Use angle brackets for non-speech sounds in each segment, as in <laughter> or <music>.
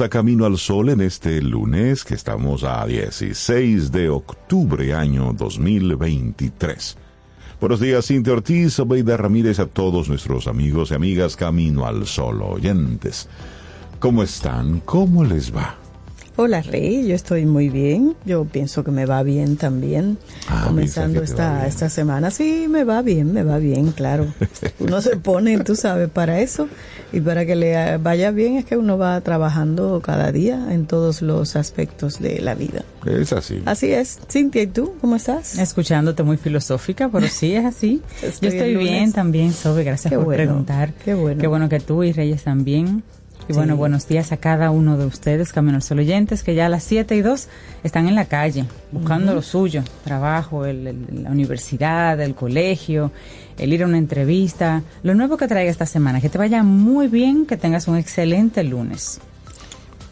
A Camino al Sol en este lunes que estamos a 16 de octubre año 2023. Buenos días, Cintia Ortiz, Obeida Ramírez, a todos nuestros amigos y amigas Camino al Sol oyentes. ¿Cómo están? ¿Cómo les va? Hola Rey, yo estoy muy bien. Yo pienso que me va bien también. Ah, Comenzando esta, esta semana. Sí, me va bien, me va bien, claro. <laughs> Uno se pone, tú sabes, para eso. Y para que le vaya bien es que uno va trabajando cada día en todos los aspectos de la vida. Es así. Así es. Cintia, ¿y tú? ¿Cómo estás? Escuchándote muy filosófica, pero sí es así. <laughs> Estoy Yo estoy bien también, Sobe, gracias Qué por bueno, preguntar. qué bueno. Qué bueno que tú y Reyes también. Y bueno, Sí. buenos días a cada uno de ustedes, Camino al Sol oyentes, que ya a las 7 y 2 están en la calle, buscando lo suyo, trabajo, el- el- la universidad, el colegio, el ir a una entrevista, lo nuevo que traiga esta semana, que te vaya muy bien, que tengas un excelente lunes.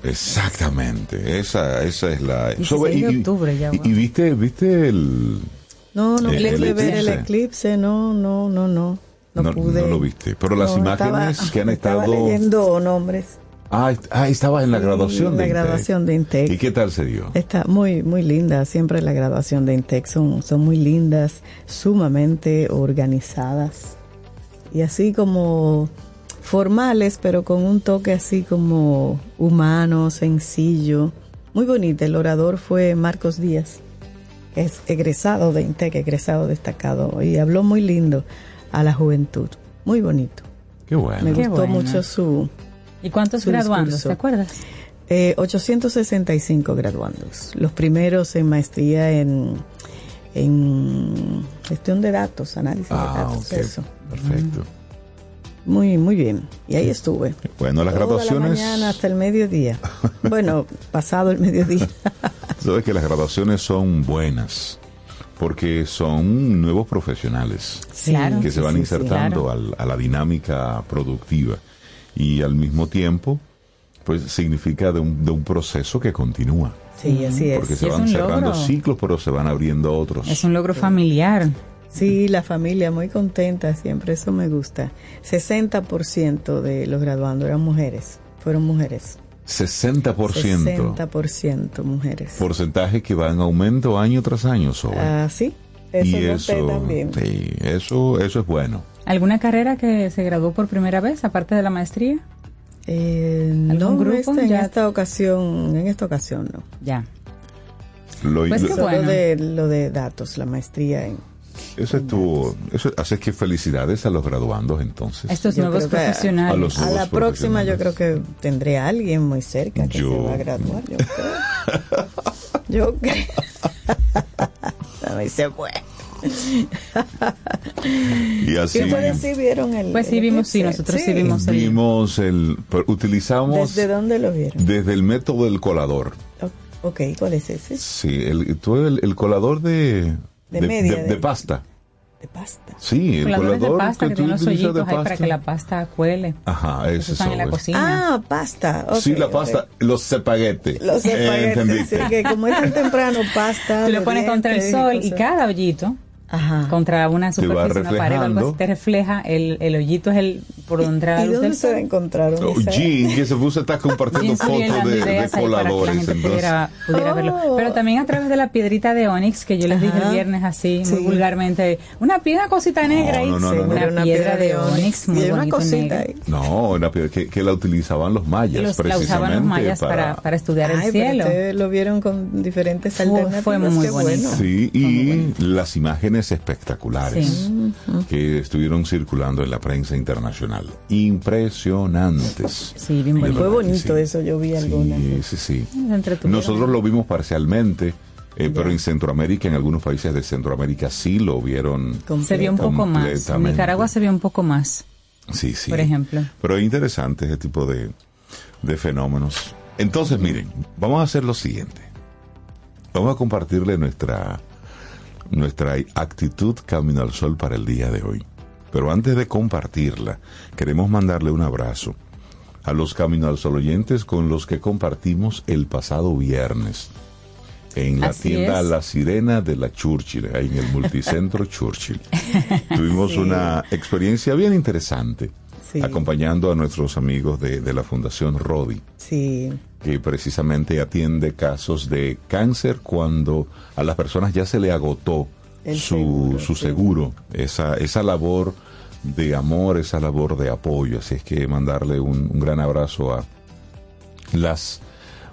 Exactamente, esa, esa es la... 16 de octubre ya, y- wow. y viste, viste el... No, no El- ver eclipse. No, no, no, no. No, No, pude. no lo viste, pero las No, imágenes estaba- que han <laughs> estaba estado... leyendo nombres. Ah, ah, estabas en la Sí, graduación la de Intec. graduación de Intec. ¿Y qué tal se dio? Está muy, muy linda. Siempre la graduación de Intec son, son muy lindas, sumamente organizadas y así como formales, pero con un toque así como humano, sencillo. Muy bonita. El orador fue Marcos Díaz, que es egresado de Intec, egresado destacado, y habló muy lindo a la juventud. Muy bonito. Qué bueno. Me Qué gustó bueno. mucho su, ¿Y cuántos Su graduandos, discurso. te acuerdas? Eh, 865 graduandos. Los primeros en maestría en, en gestión de datos, análisis de Ah, datos, eso. Perfecto. Muy, muy bien. Y ahí estuve. Bueno, las Toda graduaciones... la mañana hasta el mediodía. <laughs> Bueno, pasado el mediodía. Sabes que las graduaciones son buenas porque son nuevos profesionales Sí, Claro. que sí, se van sí, sí. insertando claro. al- a la dinámica productiva y al mismo tiempo pues significa de un, de un proceso que continúa Sí, así porque es. se Y es van cerrando logro. ciclos pero se van abriendo otros Es un logro familiar. Sí, la familia muy contenta siempre, eso me gusta. 60% de los graduandos eran mujeres, fueron mujeres. 60% 60% mujeres. porcentaje que va en aumento año tras año sobre Ah, sí, eso y eso también. sí, eso eso es bueno ¿Alguna carrera que se graduó por primera vez, aparte de la maestría? Eh, ¿Algún no, grupo? esta- en Ya- esta ocasión, en esta ocasión no. Ya. Lo- Pues lo- bueno. de lo de datos, la maestría en eso estuvo eso así es que felicidades a los graduandos entonces Estos Yo nuevos a- profesionales. a los- a la próxima yo creo que tendré a alguien muy cerca que Yo- se va a graduar, yo creo. yo creo. <laughs> Ay, se fue. y así ¿Qué ustedes sí vieron el Pues sí el vimos, sí, nosotros sí vimos el- vimos el utilizamos ¿Desde dónde lo vieron? desde el método del colador O- Ok, ¿cuál es ese? sí el tú el, el colador de De media, de, de- de pasta de pasta. Sí, el Coladores de colador pasta que que tú tienen los utilizas de hoyitos ahí para pasta. que la pasta cuele. Ajá, Los ese usan en la cocina. Ah, pasta. ok, sí, la pasta, los espaguetes. Los Eh, espaguetis, ¿entendiste? sí, que como es tan temprano, pasta. Tú le de pones contra el sol y cada hoyito Ajá. contra una superficie, una pared o algo te refleja, el, el hoyito es el por donde entra la ¿Y luz del se la sol. encontraron? Oh? Jean, que se puso está compartiendo fotos de, de para la coladores. pudiera, pudiera verlo. Oh. Pero también a través de la piedrita de Onix, que yo les dije el viernes así, Sí. muy vulgarmente, una piedra cosita negra no, no, no, una, no. piedra de Onix, muy hay una cosita negra. ahí. no, era piedra que, que la utilizaban los mayas Los, la precisamente usaban los mayas para, para estudiar Ay, el cielo. lo vieron con diferentes Fue- alternativas. fue muy bonito. bueno. Sí, y las imágenes espectaculares Sí. que estuvieron circulando en la prensa internacional. Impresionantes. Sí, bien bonito. Fue bonito sí. eso, yo vi algunas. Sí, sí, sí. Nosotros lo vimos parcialmente, eh, pero en Centroamérica, en algunos países de Centroamérica sí lo vieron. se vio un poco más. En. Nicaragua se vio un poco más, Sí, sí. por ejemplo. Pero es interesante ese tipo de, de fenómenos. Entonces, miren, vamos a hacer lo siguiente. Vamos a compartirle nuestra, nuestra actitud Camino al Sol para el día de hoy. Pero antes de compartirla, queremos mandarle un abrazo a los Camino al Sol oyentes con los que compartimos el pasado viernes en la Así tienda es. La Sirena de la Churchill, en el multicentro <laughs> Churchill. Tuvimos una experiencia bien interesante Sí. acompañando a nuestros amigos de, de la Fundación Rodi, Sí, que precisamente atiende casos de cáncer cuando a las personas ya se le agotó El su, seguro, su sí. seguro, esa, esa labor de amor, esa labor de apoyo. Así es que mandarle un, un gran abrazo a las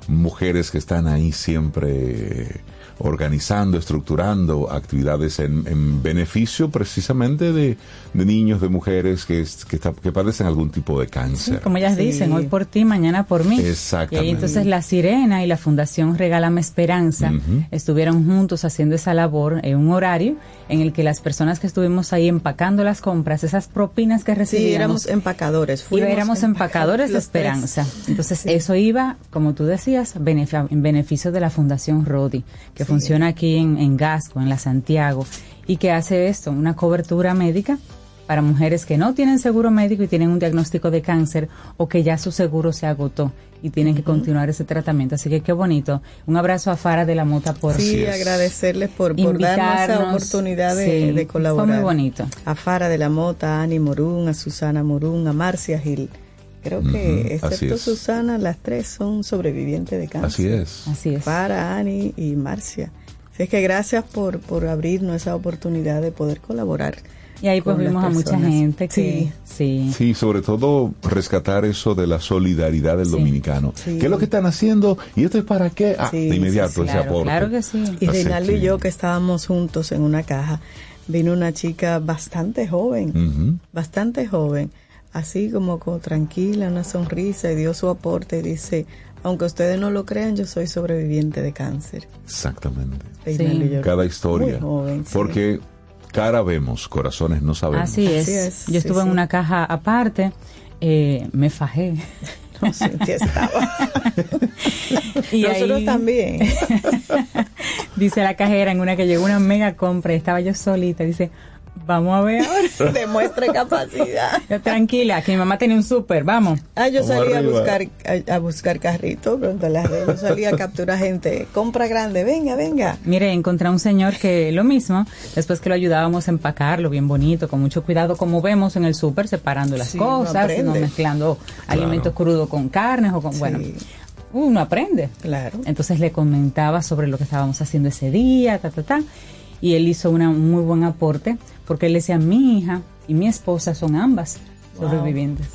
mujeres que están ahí siempre organizando, estructurando actividades en, en beneficio precisamente de, de niños, de mujeres que, es- que, está- que padecen algún tipo de cáncer. Como ellas Sí. dicen, hoy por ti, mañana por mí. Exactamente. Y ahí entonces la Sirena y la Fundación Regálame Esperanza estuvieron juntos haciendo esa labor en un horario en el que las personas que estuvimos ahí empacando las compras, esas propinas que sí, recibíamos, éramos empacadores. y fuimos éramos empacadores de esperanza. Entonces eso iba, como tú decías, en beneficio de la Fundación Rodi, que Sí. Funciona aquí en, en Gasco, en la Santiago, y que hace esto, una cobertura médica para mujeres que no tienen seguro médico y tienen un diagnóstico de cáncer o que ya su seguro se agotó y tienen que continuar ese tratamiento. Así que qué bonito. Un abrazo a Fara de la Mota por Sí, es. agradecerles por, por darnos esa oportunidad de, Sí, de colaborar. Fue muy bonito. A Fara de la Mota, a Ani Morún, a Susana Morún, a Marcia Gil. Creo que, excepto es. Susana, las tres son sobrevivientes de cáncer. Así es. Así es. Fara, Ani y Marcia. Así es que gracias por, por abrirnos esa oportunidad de poder colaborar. Y ahí pues vimos a mucha gente que sí. Sí, sobre todo rescatar eso de la solidaridad del Sí. dominicano. Sí. ¿Qué es lo que están haciendo? ¿Y esto es para qué? Ah, Sí, de inmediato sí, sí. ese Claro, aporte. claro que sí. Y Reinaldo que- y yo que estábamos juntos en una caja, vino una chica bastante joven, bastante joven, así como, como tranquila, una sonrisa y dio su aporte y dice, aunque ustedes no lo crean, yo soy sobreviviente de cáncer. Exactamente. Yo. Cada historia. Muy joven, sí. Porque cara vemos, corazones no sabemos. Así es. Así es, Yo sí, estuve en sí. una caja aparte, eh, me fajé. <laughs> No, Cintia estaba. <laughs> Y Nosotros ahí también. <laughs> dice la cajera en una que llegó una mega compra y estaba yo solita, dice, vamos a ver ahora. <laughs> Demuestre capacidad. Yo, tranquila, que mi mamá tenía un súper, vamos. Ah, yo Vamos salí a arriba. buscar a, a buscar carrito, pronto las redes. Yo salí a capturar gente. Compra grande, venga, venga. Mire, encontré a un señor que lo mismo, después que lo ayudábamos a empacarlo bien bonito, con mucho cuidado, como vemos en el súper, separando las Sí, cosas, no mezclando alimentos crudos con carnes o con, Sí. bueno, uno aprende. Claro. Entonces le comentaba sobre lo que estábamos haciendo ese día, ta, ta, ta. Y él hizo una- un muy buen aporte porque él decía, mi hija y mi esposa son ambas Wow. sobrevivientes.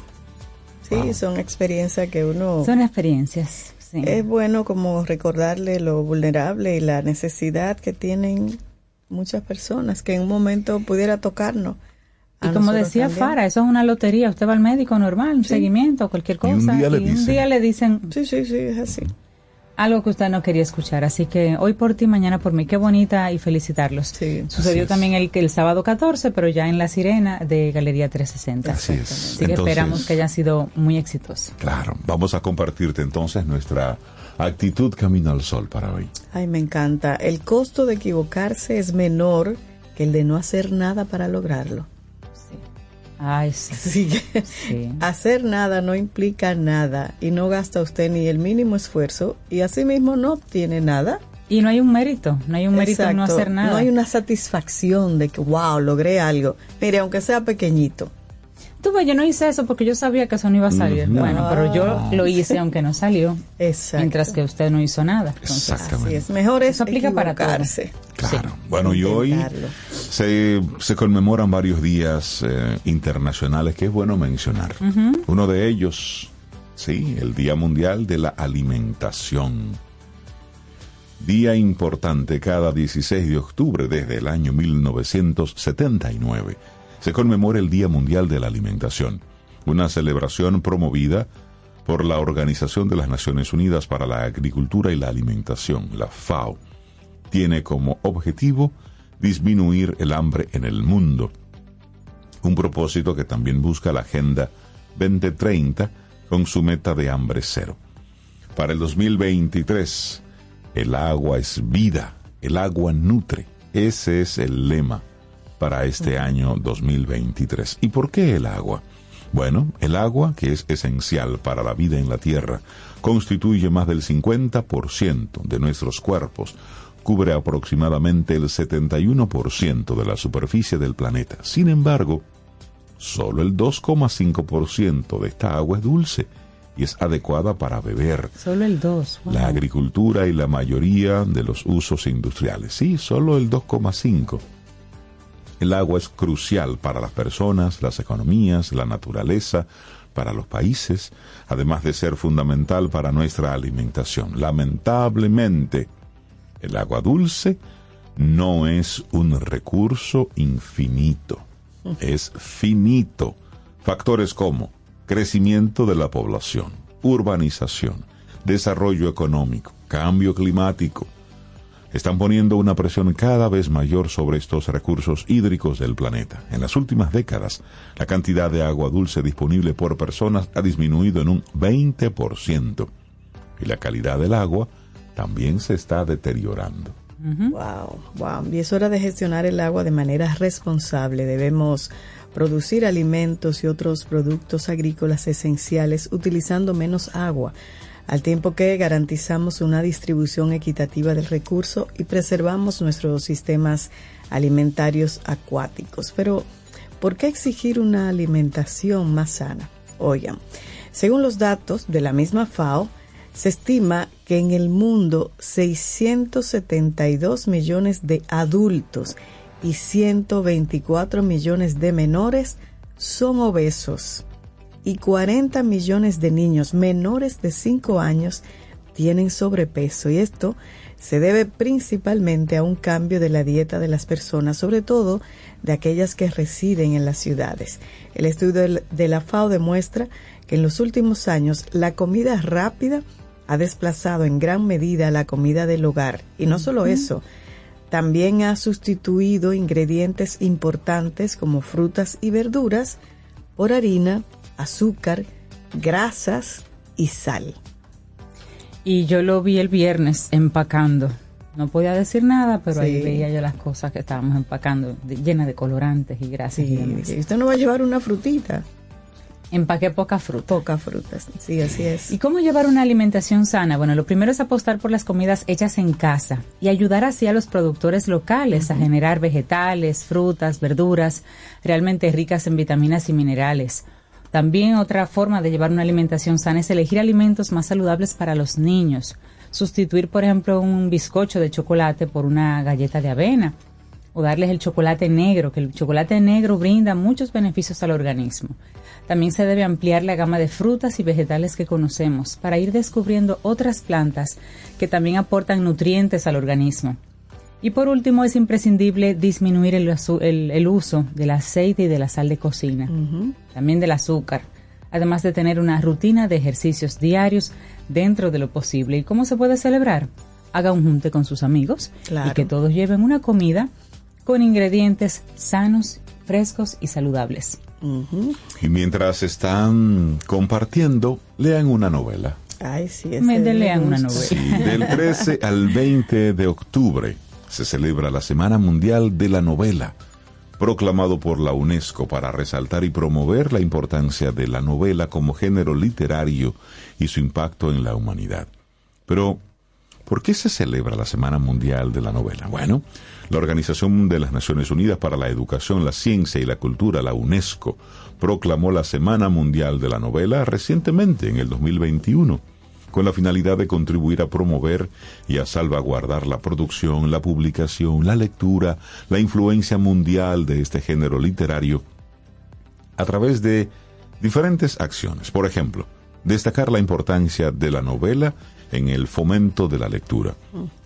Sí, son experiencias que uno... Son experiencias. sí. Es bueno como recordarle lo vulnerable y la necesidad que tienen muchas personas que en un momento pudiera tocarnos. y A como decía también. Fara, eso es una lotería. Usted va al médico normal, un Sí. seguimiento, cualquier Y cosa. un día le un dicen. día le dicen Sí, sí, sí, es así. Algo que usted no quería escuchar. Así que hoy por ti, mañana por mí. Qué bonita y felicitarlos. Sí. Sucedió también el, el sábado 14, pero ya en La Sirena de Galería 360. Así es. Así que Entonces, esperamos que haya sido muy exitoso. Claro, vamos a compartirte entonces nuestra actitud camino al sol para hoy. Ay, me encanta. El costo de equivocarse es menor que el de no hacer nada para lograrlo. Ay, sí. Así que Sí. hacer nada no implica nada y no gasta usted ni el mínimo esfuerzo y asimismo no obtiene nada. Y no hay un mérito, no hay un mérito en no hacer nada. No hay una satisfacción de que, wow, logré algo. Mire, aunque sea pequeñito. Tú ves, yo no hice eso porque yo sabía que eso no iba a salir. Bueno, pero yo lo hice aunque no salió. Exacto. Mientras que usted no hizo nada. Entonces, Exactamente. Así es, mejor es Eso aplica para equivocarse. Claro. Bueno, y hoy se, se conmemoran varios días eh, internacionales que es bueno mencionar. Uno de ellos, sí, el Día Mundial de la Alimentación. Día importante cada 16 de octubre desde el año 1979. Se conmemora el Día Mundial de la Alimentación, una celebración promovida por la Organización de las Naciones Unidas para la Agricultura y la Alimentación, la FAO tiene como objetivo disminuir el hambre en el mundo. Un propósito que también busca la Agenda 2030 con su meta de hambre cero. Para el 2023, el agua es vida, el agua nutre. Ese es el lema para este año 2023. ¿Y por qué el agua? Bueno, el agua, que es esencial para la vida en la Tierra, constituye más del 50% de nuestros cuerpos, cubre aproximadamente el 71% de la superficie del planeta. Sin embargo, solo el 2,5% de esta agua es dulce y es adecuada para beber solo el 2. la agricultura y la mayoría de los usos industriales. Sí, solo el 2,5. El agua es crucial para las personas, las economías, la naturaleza, para los países, además de ser fundamental para nuestra alimentación. Lamentablemente, el agua dulce no es un recurso infinito, es finito. Factores como crecimiento de la población, urbanización, desarrollo económico, cambio climático, están poniendo una presión cada vez mayor sobre estos recursos hídricos del planeta. En las últimas décadas, la cantidad de agua dulce disponible por personas ha disminuido en un 20% y la calidad del agua también se está deteriorando. Wow, wow. Y es hora de gestionar el agua de manera responsable. Debemos producir alimentos y otros productos agrícolas esenciales utilizando menos agua, al tiempo que garantizamos una distribución equitativa del recurso y preservamos nuestros sistemas alimentarios acuáticos. Pero, ¿por qué exigir una alimentación más sana? Oigan, según los datos de la misma FAO, se estima que en el mundo 672 millones de adultos y 124 millones de menores son obesos y 40 millones de niños menores de 5 años tienen sobrepeso y esto se debe principalmente a un cambio de la dieta de las personas, sobre todo de aquellas que residen en las ciudades. El estudio de la FAO demuestra que en los últimos años la comida rápida ha desplazado en gran medida la comida del hogar. Y no solo eso, también ha sustituido ingredientes importantes como frutas y verduras por harina, azúcar, grasas y sal. Y yo lo vi el viernes empacando. No podía decir nada, pero ahí veía yo las cosas que estábamos empacando, de- llenas de colorantes y grasas y Sí, demás. y usted no va a llevar una frutita, Empaqué poca fruta. pocas frutas. Sí, así es. ¿Y cómo llevar una alimentación sana? Bueno, lo primero es apostar por las comidas hechas en casa y ayudar así a los productores locales a generar vegetales, frutas, verduras realmente ricas en vitaminas y minerales. También otra forma de llevar una alimentación sana es elegir alimentos más saludables para los niños. Sustituir, por ejemplo, un bizcocho de chocolate por una galleta de avena o darles el chocolate negro, que el chocolate negro brinda muchos beneficios al organismo. También se debe ampliar la gama de frutas y vegetales que conocemos para ir descubriendo otras plantas que también aportan nutrientes al organismo. Y por último, es imprescindible disminuir el, el- el uso del aceite y de la sal de cocina, también del azúcar, además de tener una rutina de ejercicios diarios dentro de lo posible. ¿Y cómo se puede celebrar? Haga un junte con sus amigos Claro. y que todos lleven una comida con ingredientes sanos, frescos y saludables. Y mientras están compartiendo, lean una novela. Ay, sí, Me lean una novela. Sí, del 13 al 20 de octubre se celebra la Semana Mundial de la Novela, proclamado por la UNESCO para resaltar y promover la importancia de la novela como género literario y su impacto en la humanidad. Pero, ¿por qué se celebra la Semana Mundial de la Novela? Bueno, la Organización de las Naciones Unidas para la Educación, la Ciencia y la Cultura, la UNESCO, proclamó la Semana Mundial de la Novela recientemente, en el 2021 con la finalidad de contribuir a promover y a salvaguardar la producción, la publicación, la lectura, la influencia mundial de este género literario a través de diferentes acciones. Por ejemplo, destacar la importancia de la novela en el fomento de la lectura,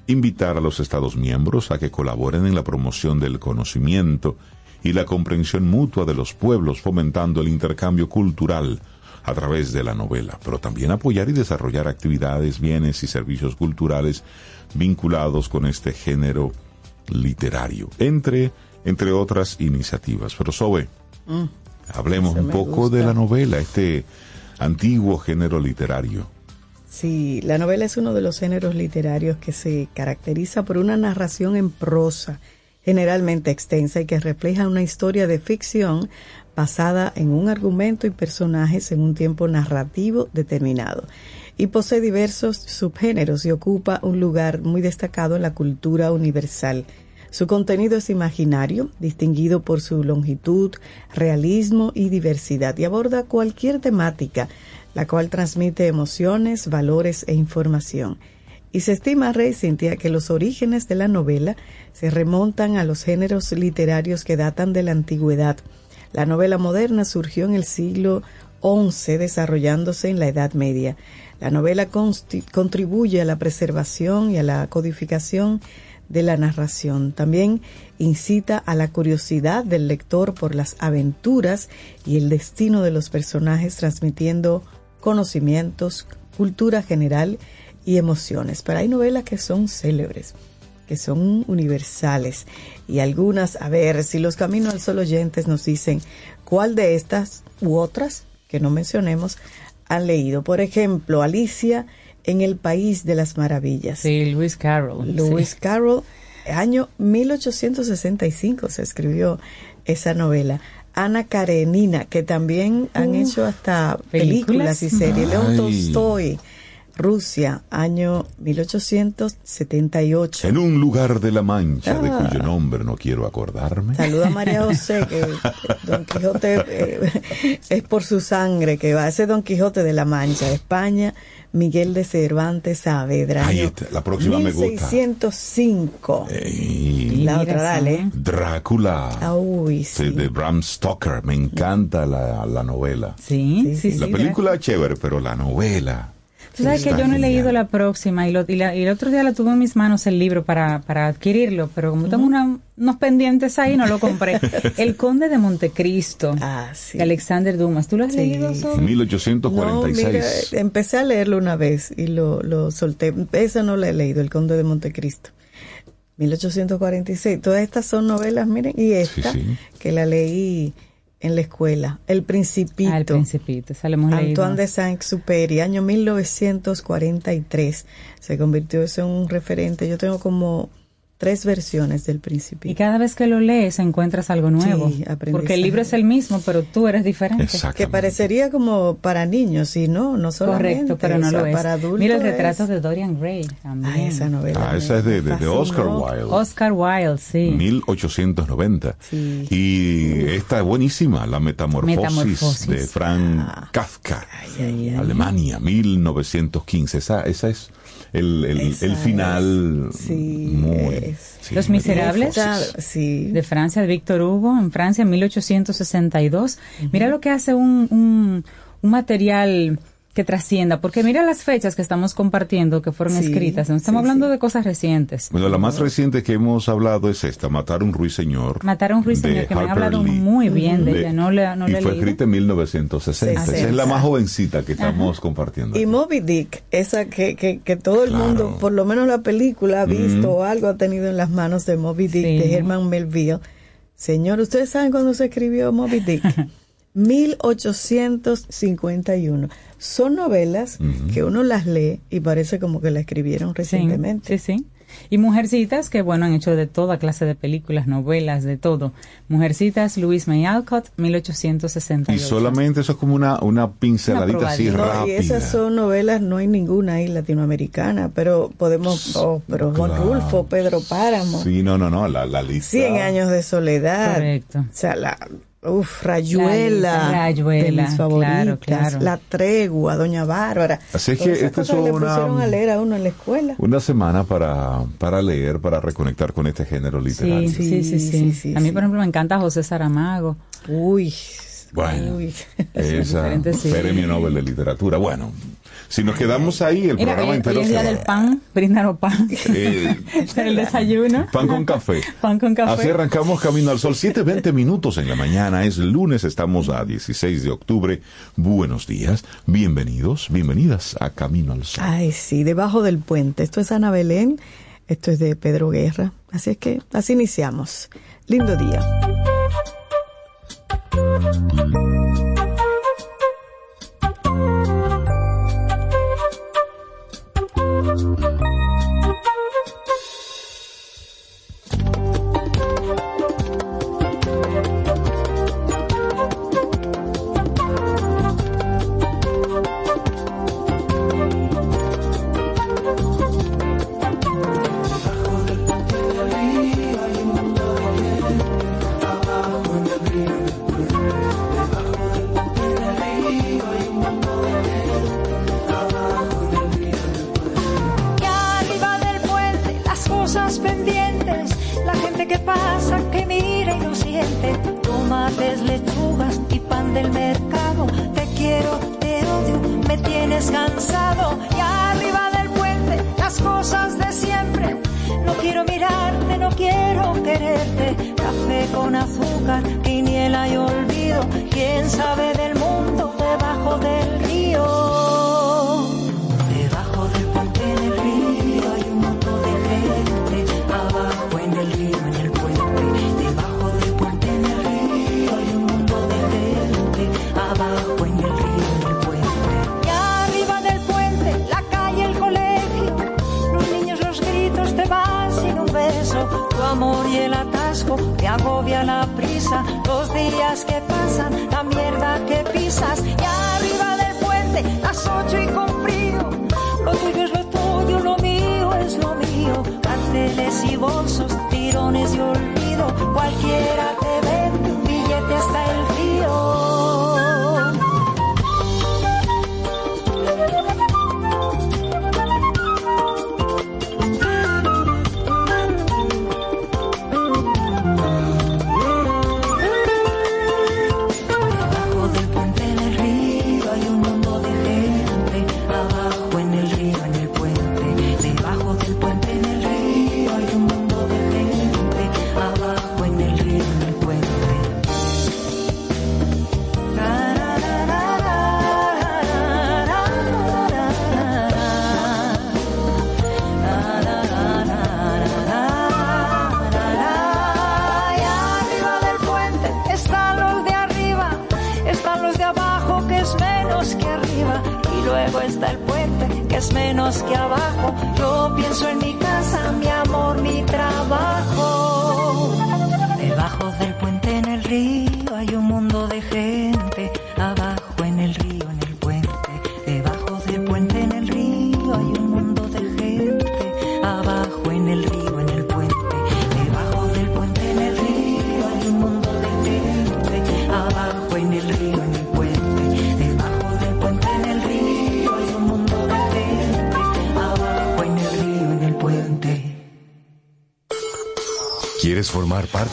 invitar a los Estados miembros a que colaboren en la promoción del conocimiento y la comprensión mutua de los pueblos, fomentando el intercambio cultural, a través de la novela, pero también apoyar y desarrollar actividades, bienes y servicios culturales vinculados con este género literario, entre, entre otras iniciativas. Pero Sobe, Mm, hablemos un poco gusta. de la novela, este antiguo género literario. Sí, la novela es uno de los géneros literarios que se caracteriza por una narración en prosa, generalmente extensa y que refleja una historia de ficción basada en un argumento y personajes en un tiempo narrativo determinado. Y posee diversos subgéneros y ocupa un lugar muy destacado en la cultura universal. Su contenido es imaginario, distinguido por su longitud, realismo y diversidad, y aborda cualquier temática, la cual transmite emociones, valores e información. Y se estima, Rey Cintia, que los orígenes de la novela se remontan a los géneros literarios que datan de la antigüedad. La novela moderna surgió en el siglo XI, desarrollándose en la Edad Media. La novela contribuye a la preservación y a la codificación de la narración. También incita a la curiosidad del lector por las aventuras y el destino de los personajes, transmitiendo conocimientos, cultura general y emociones. Pero hay novelas que son célebres, que son universales. Y algunas, a ver, si los Caminos al Sol oyentes nos dicen cuál de estas u otras que no mencionemos han leído. Por ejemplo, Alicia en el País de las Maravillas. Sí, Lewis Carroll. Lewis sí. Carroll, año 1865 se escribió esa novela. Ana Karenina, que también han hecho hasta películas, películas. y series. León. Tolstoy, Rusia, año 1878. En un lugar de la Mancha, de Ah. cuyo nombre no quiero acordarme. Saluda a María <laughs> José, que Don Quijote eh, es por su sangre que va. Ese Don Quijote de la Mancha, España, Miguel de Cervantes Saavedra. Ahí está, la próxima me gusta. 1605. Ey, La otra, dale. Drácula. Ah, Uy, sí. de Bram Stoker. Me encanta la, la novela. Sí, Sí, sí, sí. sí. la película es chévere, pero la novela. Tú sabes que yo no he leído la próxima y, lo- y la- y el otro día la tuve en mis manos el libro para, para adquirirlo, pero como tengo una- unos pendientes ahí, no lo compré. <laughs> el Conde de Montecristo, Ah, sí. de Alexander Dumas. ¿Tú lo has Sí, leído? sí. Sol? No, 1846. mira, empecé a leerlo una vez y lo, lo solté. Esa no la he leído, El Conde de Montecristo. 1846. Todas estas son novelas, miren, y esta sí. que la leí en la escuela, El Principito. Ah, el Principito, esa la hemos leído. Antoine de Saint-Exupéry, año 1943. Se convirtió eso en un referente. Yo tengo como tres versiones del Principito. Y cada vez que lo lees encuentras algo nuevo. Sí, porque el libro es el mismo, pero tú eres diferente. Que parecería como para niños, y no, no solamente. Correcto, pero no o sea, lo es. Para adultos. Mira el retrato es- de Dorian Gray también. Ah, esa novela. Ah, esa es de, de- de. Oscar Wilde. Oscar Wilde, sí. 1890. Sí. Y esta es buenísima, La Metamorfosis, Metamorfosis. de Frank Ah. Kafka, Alemania, 1915. Esa, esa es el, el, el final. es. Sí, muy. Sí, Los Miserables. Sí. de Francia, de Víctor Hugo, en Francia, en 1862. Mira lo que hace un, un, un material que trascienda, porque mira las fechas que estamos compartiendo que fueron Sí, escritas, no estamos sí, hablando sí. de cosas recientes. Bueno, la más reciente que hemos hablado es esta, Matar a un ruiseñor. Matar a un ruiseñor, de que me han hablado Lee. muy bien de De- ella, no le, no y le he fue leído. escrita en 1960. Sí, Esa es la más jovencita que estamos compartiendo. Y aquí. Moby Dick, esa que, que, que todo el Claro. mundo, por lo menos la película, ha visto o algo ha tenido en las manos de Moby Dick, Sí. de Herman Melville. Señor, ¿ustedes saben cuándo se escribió Moby Dick? <laughs> 1851. Son novelas que uno las lee y parece como que la escribieron recientemente. sí, sí. Y Mujercitas, que bueno, han hecho de toda clase de películas, novelas, de todo. Mujercitas, Louise May Alcott, 1868. Y solamente eso es como una, una pinceladita así probadita. No, rápida. y esas son novelas, no hay ninguna ahí latinoamericana, pero podemos, oh, pero Juan Claro. Rulfo, Pedro Páramo, Sí, no, no, no, la, la lista. 100 años de soledad, Correcto. o sea, la, uf, Rayuela, La lista, Rayuela, de mis favoritas, claro, claro. La Tregua, Doña Bárbara, Así es que esta es una- pusieron a leer a uno en la escuela. Una semana para, para leer, para reconectar con este género literario. Sí, sí, sí, sí. Sí, sí, a mí, sí. por ejemplo, me encanta José Saramago. Uy, Bueno, uy. <laughs> esa sí. premio Nobel de literatura. Bueno, si nos quedamos ahí, el programa hoy, entero hoy es se día va. del pan, brindaron pan. Eh, <laughs> el desayuno. Pan con café. Pan con café. Así arrancamos Camino al Sol. 7.20 minutos en la mañana. Es lunes, estamos a 16 de octubre. Buenos días. Bienvenidos, bienvenidas a Camino al Sol. Ay, sí, debajo del puente. Esto es Ana Belén, esto es de Pedro Guerra. Así es que así iniciamos. Lindo día. Pan del mercado. Te quiero, te odio, me tienes cansado. Y arriba del puente, las cosas de siempre. No quiero mirarte, no quiero quererte. Café con azúcar, quiniela y olvido. ¿Quién sabe del mundo debajo del río? Amor y el atasco te agobia la prisa. Los días que pasan, la mierda que pisas. Y arriba del puente, las ocho y con frío. Lo tuyo es lo tuyo, lo mío es lo mío. Carteles y bolsos, tirones y olvido. Cualquiera te vende billete hasta el río.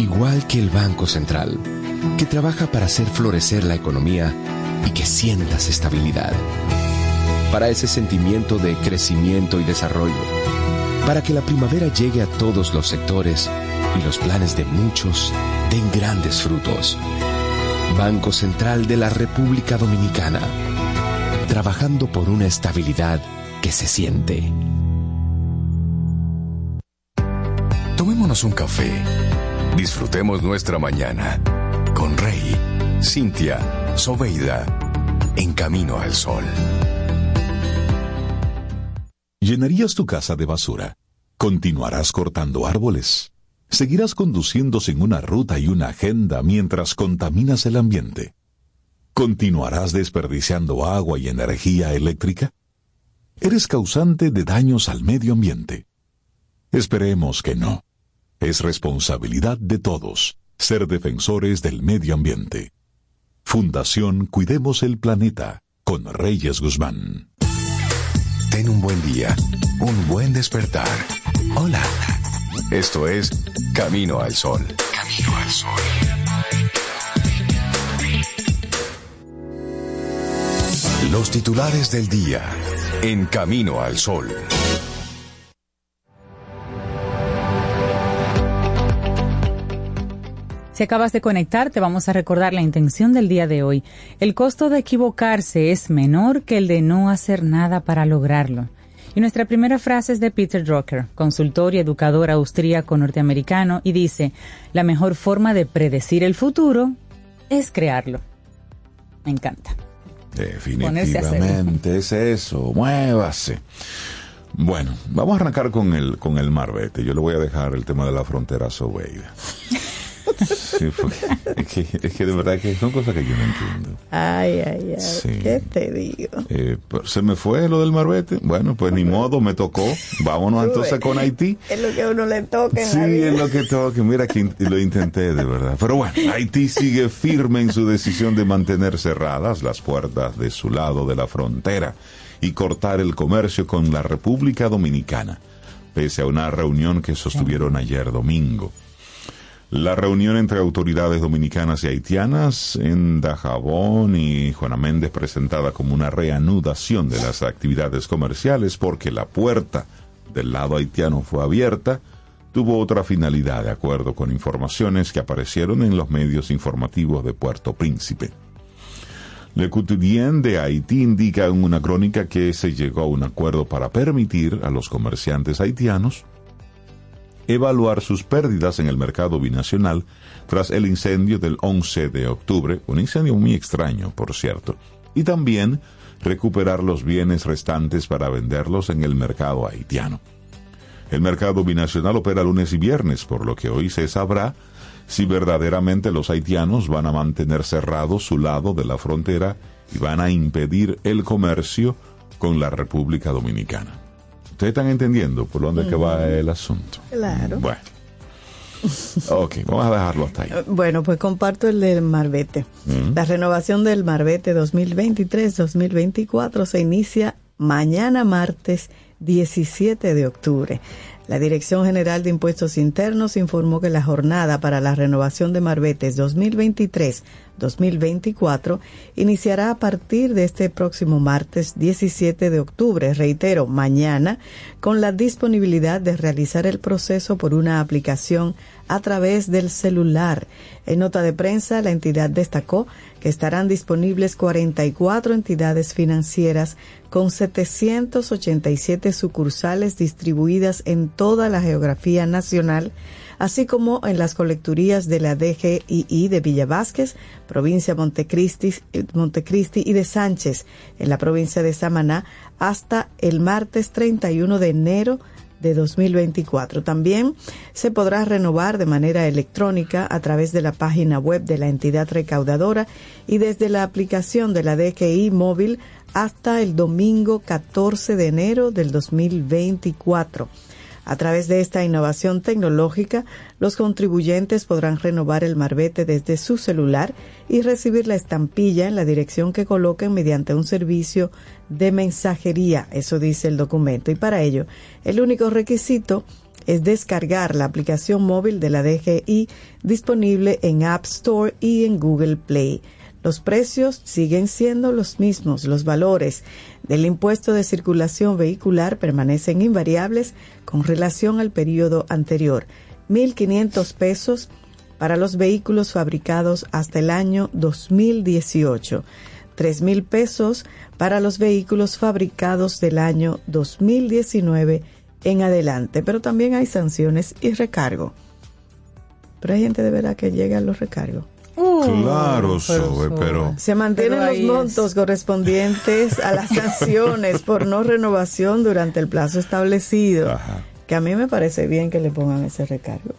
Igual que el Banco Central, que trabaja para hacer florecer la economía y que sientas estabilidad. Para ese sentimiento de crecimiento y desarrollo para que la primavera llegue a todos los sectores y los planes de muchos den grandes frutos. Banco Central de la República Dominicana, trabajando por una estabilidad que se siente. Tomémonos un café. Disfrutemos nuestra mañana con Rey, Cintia, Soveida, en camino al sol. ¿Llenarías tu casa de basura? ¿Continuarás cortando árboles? ¿Seguirás conduciendo sin una ruta y una agenda mientras contaminas el ambiente? ¿Continuarás desperdiciando agua y energía eléctrica? Eres causante de daños al medio ambiente. Esperemos que no. Es responsabilidad de todos ser defensores del medio ambiente. Fundación Cuidemos el Planeta con Reyes Guzmán. Ten un buen día, un buen despertar. Hola. Esto es Camino al Sol. Camino al Sol. Los titulares del día en Camino al Sol. Si acabas de conectar, te vamos a recordar la intención del día de hoy. El costo de equivocarse es menor que el de no hacer nada para lograrlo. Y nuestra primera frase es de Peter Drucker, consultor y educador austríaco norteamericano, y dice, la mejor forma de predecir el futuro es crearlo. Me encanta. Definitivamente es eso. Muévase. Bueno, vamos a arrancar con el, con el marbete. Yo le voy a dejar el tema de la frontera a Sobeida. <laughs> Sí, porque es, que, es que de verdad que son cosas que yo no entiendo. Ay, ay, ay. Sí. ¿Qué te digo? Eh, pues, ¿Se me fue lo del marbete? Bueno, pues ni modo, me tocó. Vámonos entonces con Haití. Es lo que a uno le toca en Sí, la vida. es lo que toque. Mira que lo intenté de verdad. Pero bueno, Haití sigue firme en su decisión de mantener cerradas las puertas de su lado de la frontera y cortar el comercio con la República Dominicana, pese a una reunión que sostuvieron ayer domingo. La reunión entre autoridades dominicanas y haitianas en Dajabón y Juana Méndez presentada como una reanudación de las actividades comerciales porque la puerta del lado haitiano fue abierta, tuvo otra finalidad de acuerdo con informaciones que aparecieron en los medios informativos de Puerto Príncipe. Le Quotidien de Haití indica en una crónica que se llegó a un acuerdo para permitir a los comerciantes haitianos evaluar sus pérdidas en el mercado binacional tras el incendio del 11 de octubre, un incendio muy extraño, por cierto, y también recuperar los bienes restantes para venderlos en el mercado haitiano. El mercado binacional opera lunes y viernes, por lo que hoy se sabrá si verdaderamente los haitianos van a mantener cerrado su lado de la frontera y van a impedir el comercio con la República Dominicana. ¿Ustedes están entendiendo por dónde que va el asunto? Claro. Bueno. Ok, vamos a dejarlo hasta ahí. Bueno, pues comparto el del Marbete. La renovación del Marbete 2023-2024 se inicia mañana martes 17 de octubre. La Dirección General de Impuestos Internos informó que la jornada para la renovación de Marbetes 2023-2024 iniciará a partir de este próximo martes 17 de octubre, reitero, mañana, con la disponibilidad de realizar el proceso por una aplicación a través del celular. En nota de prensa, la entidad destacó que estarán disponibles 44 entidades financieras con 787 sucursales distribuidas en toda la geografía nacional, así como en las colecturías de la DGII de Villa Vázquez, provincia Montecristi, Montecristi y de Sánchez, en la provincia de Samaná, hasta el martes 31 de enero de 2024. También se podrá renovar de manera electrónica a través de la página web de la entidad recaudadora y desde la aplicación de la DGI móvil hasta el domingo 14 de enero del 2024. A través de esta innovación tecnológica, los contribuyentes podrán renovar el marbete desde su celular y recibir la estampilla en la dirección que coloquen mediante un servicio de mensajería, eso dice el documento. Y para ello, el único requisito es descargar la aplicación móvil de la DGI disponible en App Store y en Google Play. Los precios siguen siendo los mismos. Los valores del impuesto de circulación vehicular permanecen invariables con relación al periodo anterior. 1.500 pesos para los vehículos fabricados hasta el año 2018. 3.000 pesos para los vehículos fabricados del año 2019 en adelante. Pero también hay sanciones y recargo. Pero hay gente de verdad que llega a los recargos. Claro, Zoe, pero... Se mantienen Pero los montos es. correspondientes a las <laughs> sanciones por no renovación durante el plazo establecido. Ajá. Que a mí me parece bien que le pongan ese recargo.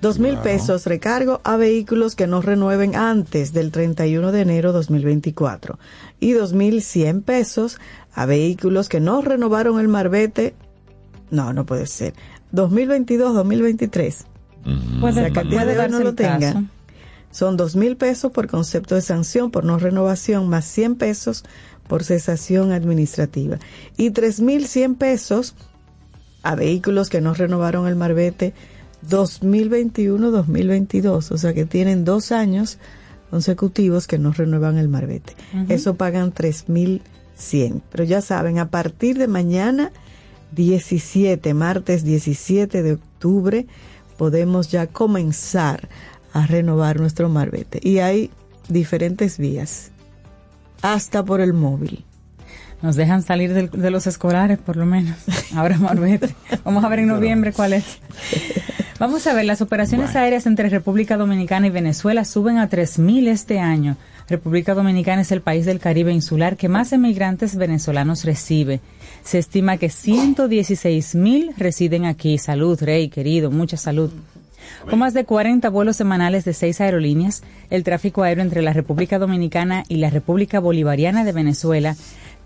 Dos mil pesos recargo a vehículos que no renueven antes del 31 de enero 2024 y dos mil cien pesos a vehículos que no renovaron el marbete. No, no puede ser. 2022-2023. Puede, O sea, que puede no lo el tenga. caso. Son dos mil pesos por concepto de sanción por no renovación más 100 pesos por cesación administrativa y tres mil cien pesos a vehículos que no renovaron el marbete 2021-2022, o sea que tienen dos años consecutivos que no renuevan el marbete. Eso pagan 3.100. Pero ya saben, a partir de mañana 17, martes 17 de octubre, podemos ya comenzar a renovar nuestro marbete. Y hay diferentes vías, hasta por el móvil. Nos dejan salir del- de los escolares, por lo menos. Ahora <laughs> Marbete. Vamos a ver en noviembre cuál es. <laughs> Vamos a ver, las operaciones aéreas entre República Dominicana y Venezuela suben a 3.000 este año. República Dominicana es el país del Caribe insular que más emigrantes venezolanos recibe. Se estima que 116.000 residen aquí. Salud, Rey, querido, mucha salud. Con más de 40 vuelos semanales de seis aerolíneas, el tráfico aéreo entre la República Dominicana y la República Bolivariana de Venezuela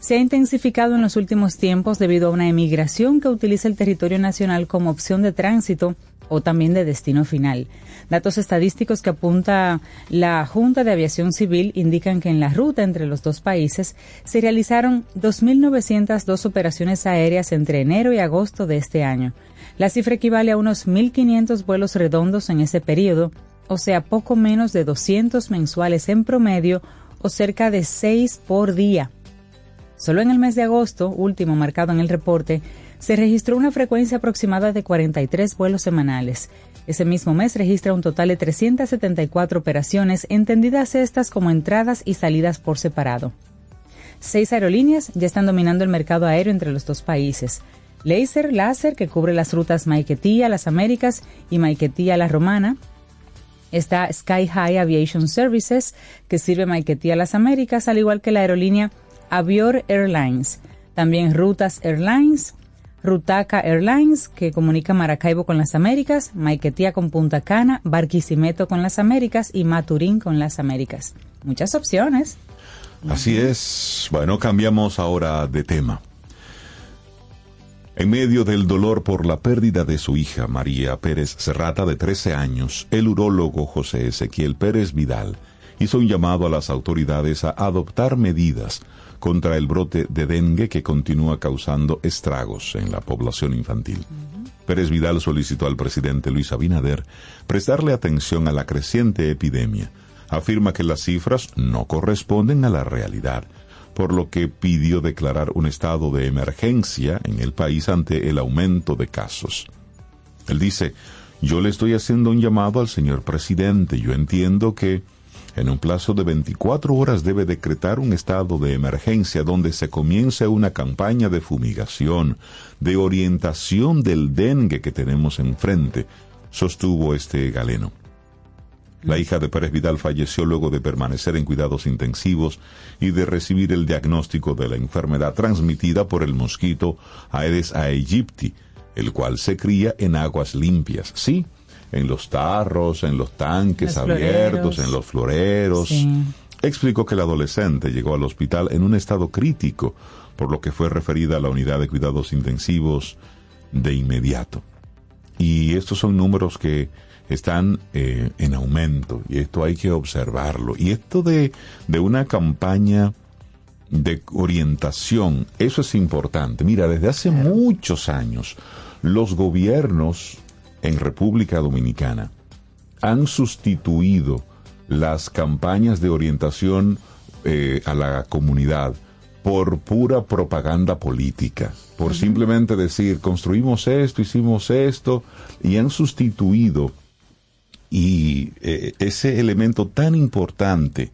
se ha intensificado en los últimos tiempos debido a una emigración que utiliza el territorio nacional como opción de tránsito o también de destino final. Datos estadísticos que apunta la Junta de Aviación Civil indican que en la ruta entre los dos países se realizaron 2.902 operaciones aéreas entre enero y agosto de este año. La cifra equivale a unos 1.500 vuelos redondos en ese periodo, o sea, poco menos de 200 mensuales en promedio o cerca de 6 por día. Solo en el mes de agosto, último marcado en el reporte, se registró una frecuencia aproximada de 43 vuelos semanales. Ese mismo mes registra un total de 374 operaciones, entendidas estas como entradas y salidas por separado. Seis aerolíneas ya están dominando el mercado aéreo entre los dos países. Laser Láser, que cubre las rutas Maiquetía, Las Américas y Maiquetía, La Romana. Está Sky High Aviation Services, que sirve Maiquetía, Las Américas, al igual que la aerolínea Avior Airlines. También Rutas Airlines, Rutaca Airlines, que comunica Maracaibo con las Américas, Maiquetía con Punta Cana, Barquisimeto con las Américas y Maturín con las Américas. Muchas opciones. Así es. Bueno, cambiamos ahora de tema. En medio del dolor por la pérdida de su hija María Pérez Serrata de 13 años, el urólogo José Ezequiel Pérez Vidal hizo un llamado a las autoridades a adoptar medidas contra el brote de dengue que continúa causando estragos en la población infantil. Pérez Vidal solicitó al presidente Luis Abinader prestarle atención a la creciente epidemia. Afirma que las cifras no corresponden a la realidad, por lo que pidió declarar un estado de emergencia en el país ante el aumento de casos. Él dice, yo le estoy haciendo un llamado al señor presidente, yo entiendo que en un plazo de 24 horas debe decretar un estado de emergencia donde se comience una campaña de fumigación, de orientación del dengue que tenemos enfrente, sostuvo este galeno. La hija de Pérez Vidal falleció luego de permanecer en cuidados intensivos y de recibir el diagnóstico de la enfermedad transmitida por el mosquito Aedes aegypti, el cual se cría en aguas limpias. Sí, en los tarros, en los tanques Los abiertos, floreros. en los floreros. Sí. Explicó que el adolescente llegó al hospital en un estado crítico, por lo que fue referida a la unidad de cuidados intensivos de inmediato. Y estos son números que están eh, en aumento y esto hay que observarlo. Y esto de, de una campaña de orientación, eso es importante. Mira, desde hace muchos años los gobiernos en República Dominicana han sustituido las campañas de orientación eh, a la comunidad por pura propaganda política, por simplemente decir, construimos esto, hicimos esto, y han sustituido y eh, ese elemento tan importante,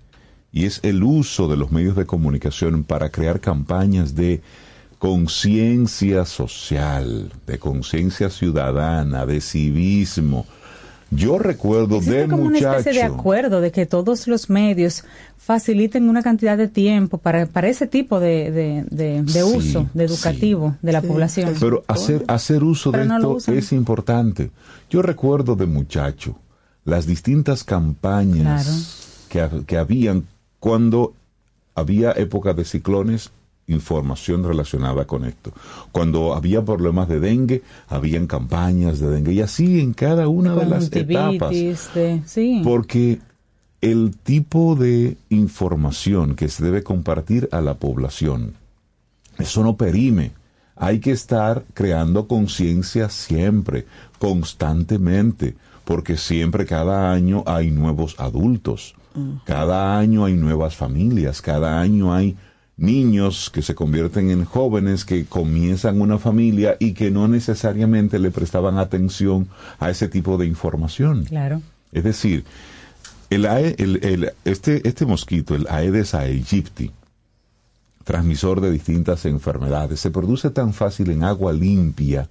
y es el uso de los medios de comunicación para crear campañas de conciencia social, de conciencia ciudadana, de civismo. Yo recuerdo Existe de como una muchacho. especie de acuerdo de que todos los medios faciliten una cantidad de tiempo para, para ese tipo de, de, de- de Sí, uso, de educativo de la Sí, población. Pero hacer, hacer uso Pero de no esto es importante. Yo recuerdo de muchacho las distintas campañas que, que habían cuando había época de ciclones, información relacionada con esto. Cuando había problemas de dengue, habían campañas de dengue. Y así en cada una de las etapas. De- sí. Porque el tipo de información que se debe compartir a la población, eso no perime. Hay que estar creando conciencia siempre, constantemente, porque siempre, cada año hay nuevos adultos, cada año hay nuevas familias, cada año hay niños que se convierten en jóvenes que comienzan una familia y que no necesariamente le prestaban atención a ese tipo de información. Claro. Es decir, el, el- este, este mosquito, el Aedes aegypti, transmisor de distintas enfermedades, se produce tan fácil en agua limpia.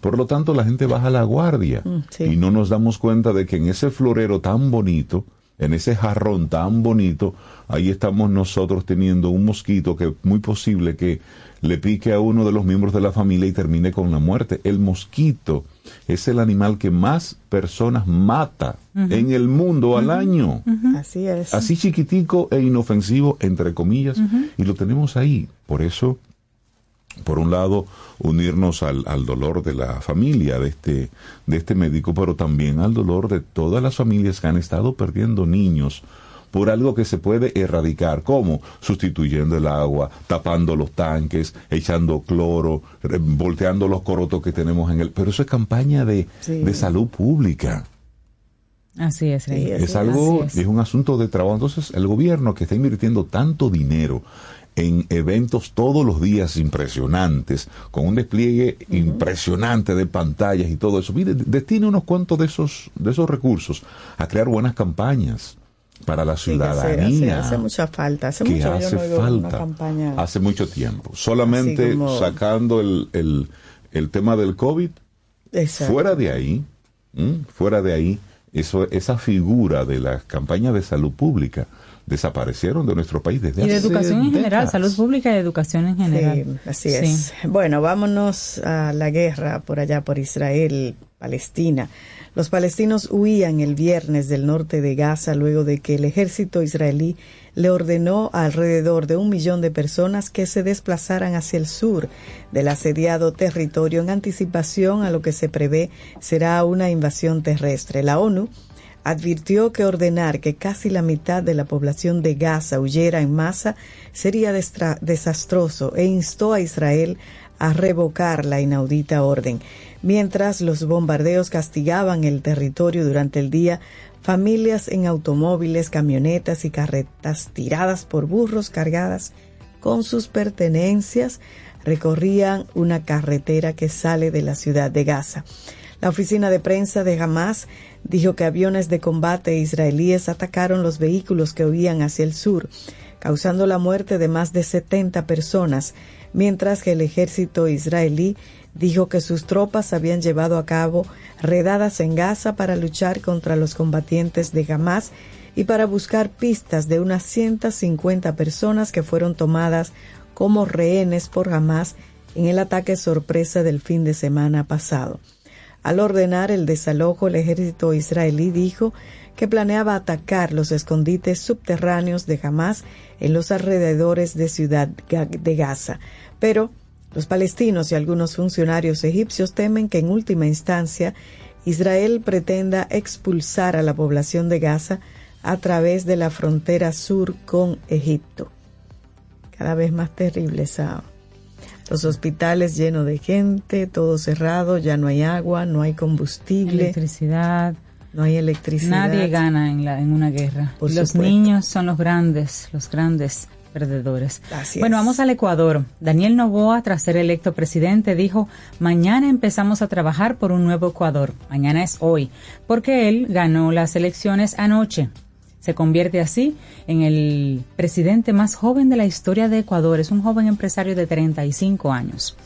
Por lo tanto, la gente baja la guardia Mm, sí. y no nos damos cuenta de que en ese florero tan bonito, en ese jarrón tan bonito, ahí estamos nosotros teniendo un mosquito que es muy posible que le pique a uno de los miembros de la familia y termine con la muerte. El mosquito es el animal que más personas mata en el mundo al año. Así es. Así chiquitico e inofensivo, entre comillas, y lo tenemos ahí. Por eso, por un lado, unirnos al, al dolor de la familia de este, de este médico, pero también al dolor de todas las familias que han estado perdiendo niños por algo que se puede erradicar, como sustituyendo el agua, tapando los tanques, echando cloro, volteando los corotos que tenemos en el... Pero eso es campaña de, Sí. de salud pública. Así es, Rey. Es algo, es. es un asunto de trabajo. Entonces, el gobierno que está invirtiendo tanto dinero en eventos todos los días impresionantes, con un despliegue impresionante de pantallas y todo eso, mire, destina unos cuantos de esos, de esos recursos a crear buenas campañas para la Sí, que hace- ciudadanía. hace, hace mucha falta. Hace que mucho hace no falta hace mucho tiempo. Solamente como- sacando el, el, el tema del COVID, Exacto. Fuera de ahí, ¿m? fuera de ahí, eso, esa figura de las campañas de salud pública desaparecieron de nuestro país desde Y de hace educación en general, décadas. salud pública y educación en general. Sí, así es. Bueno, vámonos a la guerra por allá, por Israel, Palestina. Los palestinos huían el viernes del norte de Gaza luego de que el ejército israelí le ordenó a alrededor de un millón de personas que se desplazaran hacia el sur del asediado territorio en anticipación a lo que se prevé será una invasión terrestre. La ONU advirtió que ordenar que casi la mitad de la población de Gaza huyera en masa sería desastroso e instó a Israel a revocar la inaudita orden. Mientras los bombardeos castigaban el territorio durante el día, familias en automóviles, camionetas y carretas tiradas por burros cargadas con sus pertenencias recorrían una carretera que sale de la ciudad de Gaza. La oficina de prensa de Hamas dijo que aviones de combate israelíes atacaron los vehículos que huían hacia el sur, causando la muerte de más de 70 personas, mientras que el ejército israelí dijo que sus tropas habían llevado a cabo redadas en Gaza para luchar contra los combatientes de Hamas y para buscar pistas de unas 150 personas que fueron tomadas como rehenes por Hamas en el ataque sorpresa del fin de semana pasado. Al ordenar el desalojo, el ejército israelí dijo que planeaba atacar los escondites subterráneos de Hamas en los alrededores de Ciudad de Gaza. Pero los palestinos y algunos funcionarios egipcios temen que en última instancia Israel pretenda expulsar a la población de Gaza a través de la frontera sur con Egipto. Cada vez más terrible esa los hospitales llenos de gente, todo cerrado, ya no hay agua, no hay combustible. Electricidad. No hay electricidad. Nadie gana en, la, en una guerra. Por los supuesto. niños son los grandes, los grandes perdedores. Así bueno, es. vamos al Ecuador. Daniel Novoa, tras ser electo presidente, dijo, mañana empezamos a trabajar por un nuevo Ecuador. Mañana es hoy, porque él ganó las elecciones anoche. Se convierte así en el presidente más joven de la historia de Ecuador. Es un joven empresario de 35 años.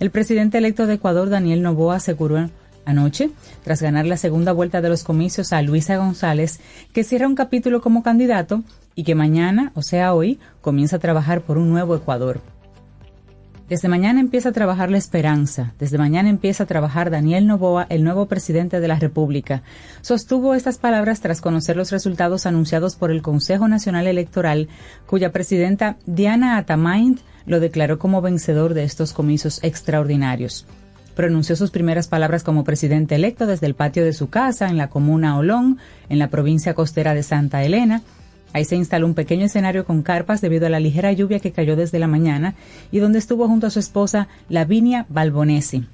El presidente electo de Ecuador, Daniel Novoa, aseguró anoche, tras ganar la segunda vuelta de los comicios a Luisa González, que cierra un capítulo como candidato y que mañana, o sea hoy, comienza a trabajar por un nuevo Ecuador. Desde mañana empieza a trabajar la esperanza. Desde mañana empieza a trabajar Daniel Novoa, el nuevo presidente de la República. Sostuvo estas palabras tras conocer los resultados anunciados por el Consejo Nacional Electoral, cuya presidenta Diana Atamaint lo declaró como vencedor de estos comicios extraordinarios. Pronunció sus primeras palabras como presidente electo desde el patio de su casa en la comuna Olón, en la provincia costera de Santa Elena, Ahí se instaló un pequeño escenario con carpas debido a la ligera lluvia que cayó desde la mañana y donde estuvo junto a su esposa Lavinia Balbonesi.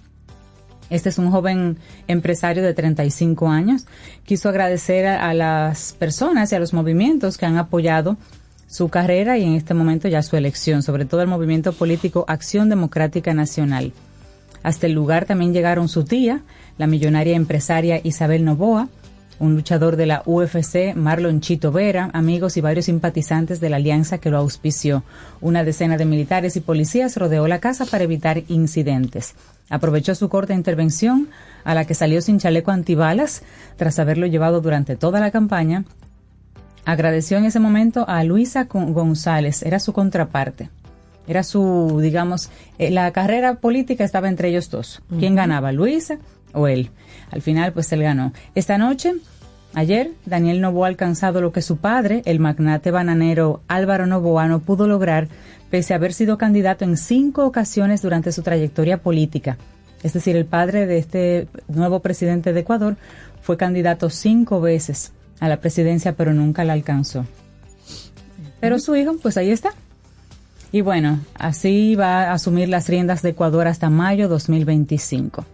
Este es un joven empresario de 35 años. Quiso agradecer a, a las personas y a los movimientos que han apoyado su carrera y en este momento ya su elección, sobre todo el movimiento político Acción Democrática Nacional. Hasta el lugar también llegaron su tía, la millonaria empresaria Isabel Novoa, un luchador de la UFC, Marlon Chito Vera, amigos y varios simpatizantes de la alianza que lo auspició. Una decena de militares y policías rodeó la casa para evitar incidentes. Aprovechó su corta intervención, a la que salió sin chaleco antibalas, tras haberlo llevado durante toda la campaña. Agradeció en ese momento a Luisa González, era su contraparte. Era su, digamos, eh, la carrera política estaba entre ellos dos. ¿Quién ganaba, Luisa o él? Al final, pues él ganó. Esta noche, ayer, Daniel Novoa ha alcanzado lo que su padre, el magnate bananero Álvaro Novoa, no pudo lograr, pese a haber sido candidato en cinco ocasiones durante su trayectoria política. Es decir, el padre de este nuevo presidente de Ecuador fue candidato cinco veces a la presidencia, pero nunca la alcanzó. Pero su hijo, pues ahí está. Y bueno, así va a asumir las riendas de Ecuador hasta mayo 2025.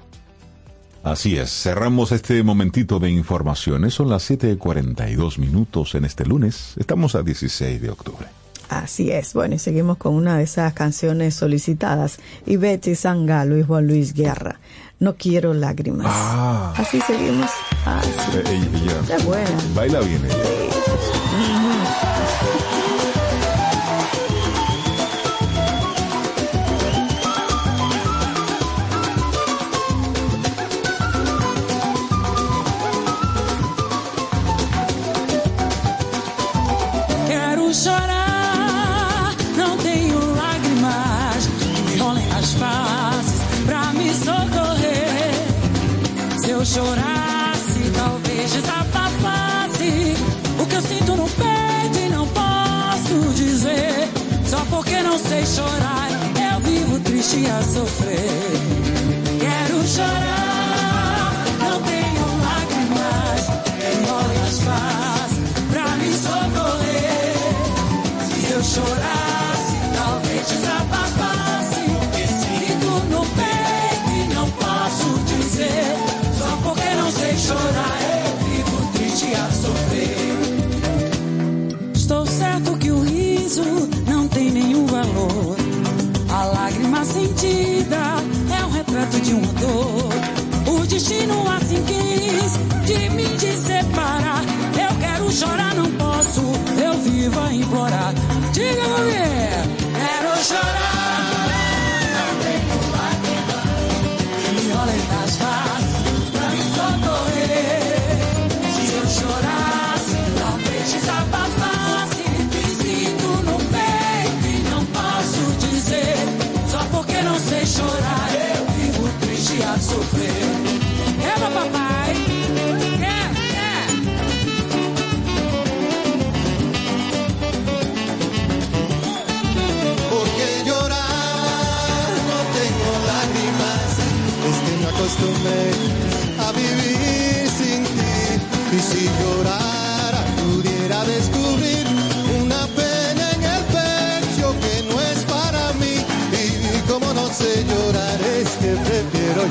Así es, cerramos este momentito de informaciones. Son las 7:42 minutos en este lunes. Estamos a 16 de octubre. Así es. Bueno, y seguimos con una de esas canciones solicitadas. Y Betty Sangalo y Juan Luis Guerra. No quiero lágrimas. Ah. Así seguimos. Ah, sí. Ella, ella Qué buena. baila bien ella. Quero Se dor. O destino assim quis de mim te separar. Eu quero chorar, não posso. Eu vivo a implorar. Diga, mulher, quero chorar. Não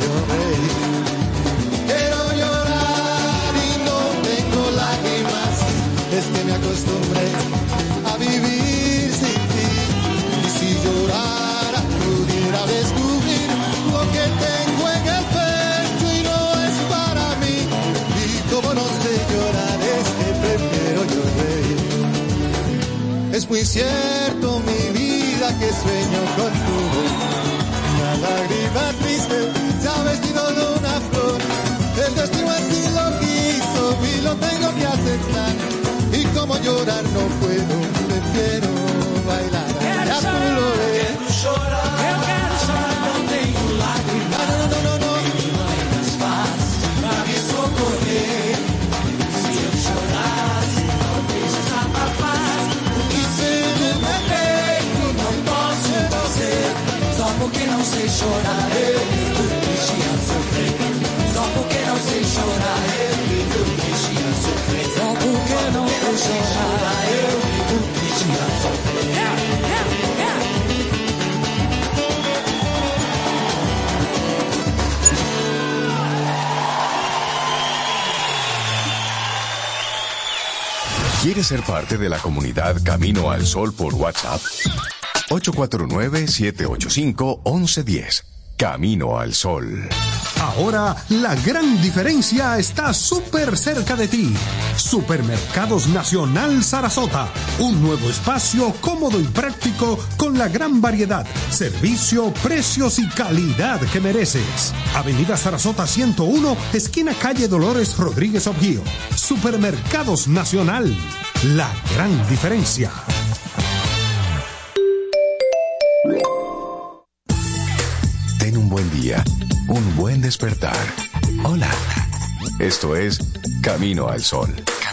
lloré. Quiero llorar y no tengo lágrimas, es que me acostumbré a vivir sin ti. Y si llorara, pudiera descubrir lo que tengo en el pecho y no es para mí. Y como no sé llorar, es que prefiero llorar. Es muy cierto, mi vida, que sueño con tu voz. Una lágrima aceptar. Y como llorar no puedo, prefiero bailar. Quero chorar, quero chorar, eu quero chorar, não tenho lágrimas. Ah, no, no, no, no, no. Lágrimas faz pra me socorrer. Se eu chorasse, talvez desabafar. O que sei no meu peito não posso dizer. Só porque não sei chorar, eu triste a sofrer. Só porque não sei chorar, eu ¿Quieres ser parte de la comunidad Camino al Sol por WhatsApp? 849-785-1110. Camino al Sol. Ahora la gran diferencia está súper cerca de ti. Supermercados Nacional Sarasota. Un nuevo espacio cómodo y práctico con la gran variedad, servicio, precios y calidad que mereces. Avenida Sarasota 101, esquina calle Dolores Rodríguez Objío. Supermercados Nacional. La gran diferencia. Ten un buen día, un buen despertar. Hola. Esto es Camino al Sol.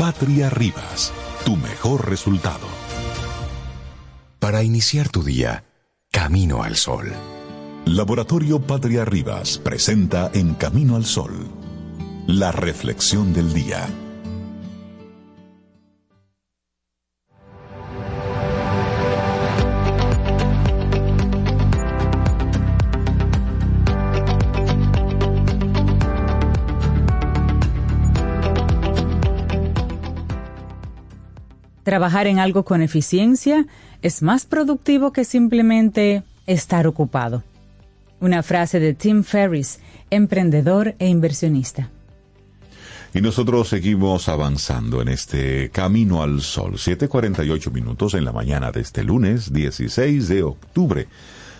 Patria Rivas, tu mejor resultado. Para iniciar tu día, Camino al Sol. Laboratorio Patria Rivas presenta en Camino al Sol la reflexión del día. Trabajar en algo con eficiencia es más productivo que simplemente estar ocupado. Una frase de Tim Ferriss, emprendedor e inversionista. Y nosotros seguimos avanzando en este camino al sol. 7:48 minutos en la mañana de este lunes 16 de octubre.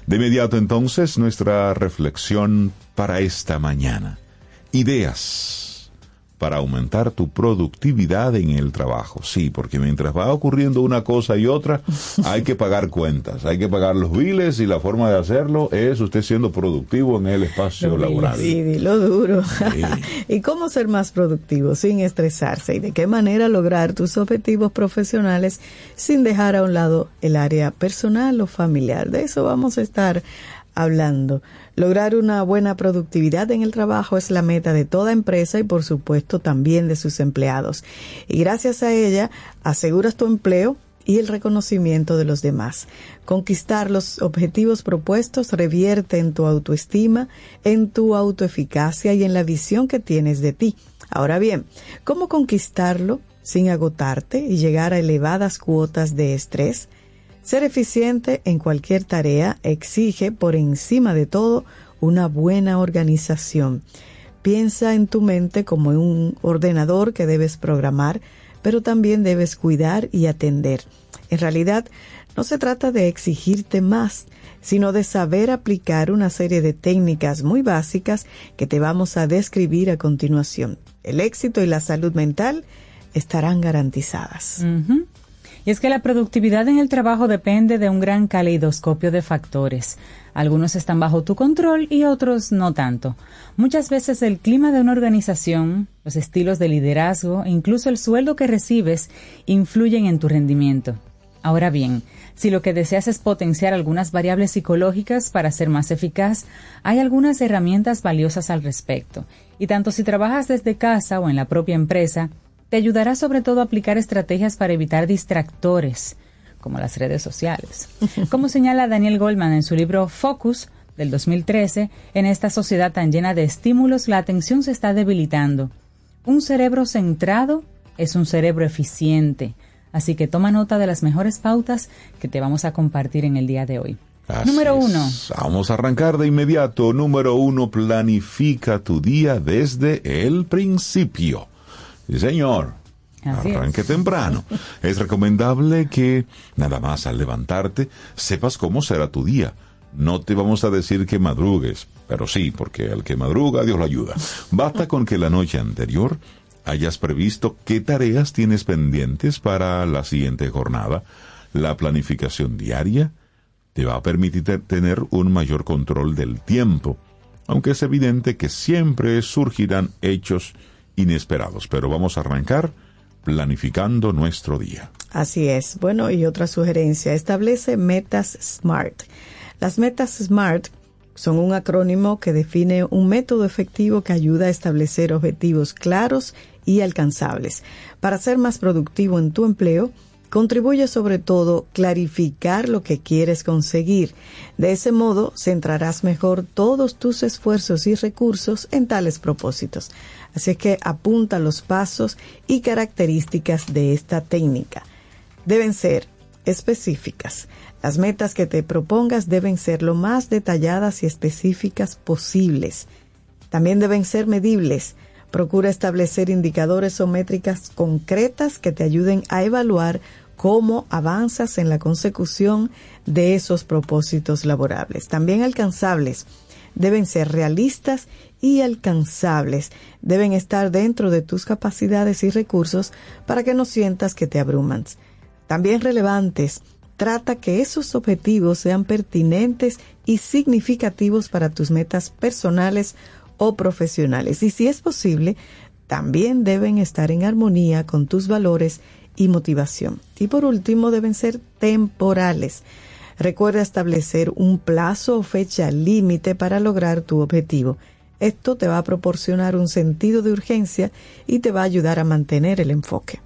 De inmediato entonces nuestra reflexión para esta mañana. Ideas para aumentar tu productividad en el trabajo. Sí, porque mientras va ocurriendo una cosa y otra, <laughs> hay que pagar cuentas, hay que pagar los biles y la forma de hacerlo es usted siendo productivo en el espacio laboral. Sí, dilo duro. <laughs> ¿Y cómo ser más productivo sin estresarse? ¿Y de qué manera lograr tus objetivos profesionales sin dejar a un lado el área personal o familiar? De eso vamos a estar hablando. Lograr una buena productividad en el trabajo es la meta de toda empresa y por supuesto también de sus empleados. Y gracias a ella aseguras tu empleo y el reconocimiento de los demás. Conquistar los objetivos propuestos revierte en tu autoestima, en tu autoeficacia y en la visión que tienes de ti. Ahora bien, ¿cómo conquistarlo sin agotarte y llegar a elevadas cuotas de estrés? Ser eficiente en cualquier tarea exige, por encima de todo, una buena organización. Piensa en tu mente como un ordenador que debes programar, pero también debes cuidar y atender. En realidad, no se trata de exigirte más, sino de saber aplicar una serie de técnicas muy básicas que te vamos a describir a continuación. El éxito y la salud mental estarán garantizadas. Y es que la productividad en el trabajo depende de un gran caleidoscopio de factores. Algunos están bajo tu control y otros no tanto. Muchas veces el clima de una organización, los estilos de liderazgo e incluso el sueldo que recibes influyen en tu rendimiento. Ahora bien, si lo que deseas es potenciar algunas variables psicológicas para ser más eficaz, hay algunas herramientas valiosas al respecto. Y tanto si trabajas desde casa o en la propia empresa, te ayudará sobre todo a aplicar estrategias para evitar distractores, como las redes sociales. <laughs> Como señala Daniel Goldman en su libro Focus del 2013, en esta sociedad tan llena de estímulos, la atención se está debilitando. Un cerebro centrado es un cerebro eficiente. Así que toma nota de las mejores pautas que te vamos a compartir en el día de hoy. Así Número es. uno. Vamos a arrancar de inmediato. Número uno, planifica tu día desde el principio. Sí, señor. Así es. Arranque temprano. <laughs> Es recomendable que nada más al levantarte sepas cómo será tu día. No te vamos a decir que madrugues, pero sí, porque al que madruga Dios lo ayuda. Basta con que la noche anterior hayas previsto qué tareas tienes pendientes para la siguiente jornada. La planificación diaria te va a permitir te- tener un mayor control del tiempo, aunque es evidente que siempre surgirán hechos inesperados. Pero vamos a arrancar planificando nuestro día. Así es. Bueno, y otra sugerencia, establece metas SMART. Las metas SMART son un acrónimo que define un método efectivo que ayuda a establecer objetivos claros y alcanzables. Para ser más productivo en tu empleo, contribuye sobre todo clarificar lo que quieres conseguir. De ese modo, centrarás mejor todos tus esfuerzos y recursos en tales propósitos. Así es que apunta los pasos y características de esta técnica. Deben ser específicas. Las metas que te propongas deben ser lo más detalladas y específicas posibles. También deben ser medibles. Procura establecer indicadores o métricas concretas que te ayuden a evaluar cómo avanzas en la consecución de esos propósitos laborables. También alcanzables. Deben ser realistas y alcanzables. Deben estar dentro de tus capacidades y recursos para que no sientas que te abruman. También relevantes. Trata que esos objetivos sean pertinentes y significativos para tus metas personales o profesionales. Y si es posible, también deben estar en armonía con tus valores y motivación. Y por último, deben ser temporales. Recuerda establecer un plazo o fecha límite para lograr tu objetivo. Esto te va a proporcionar un sentido de urgencia y te va a ayudar a mantener el enfoque.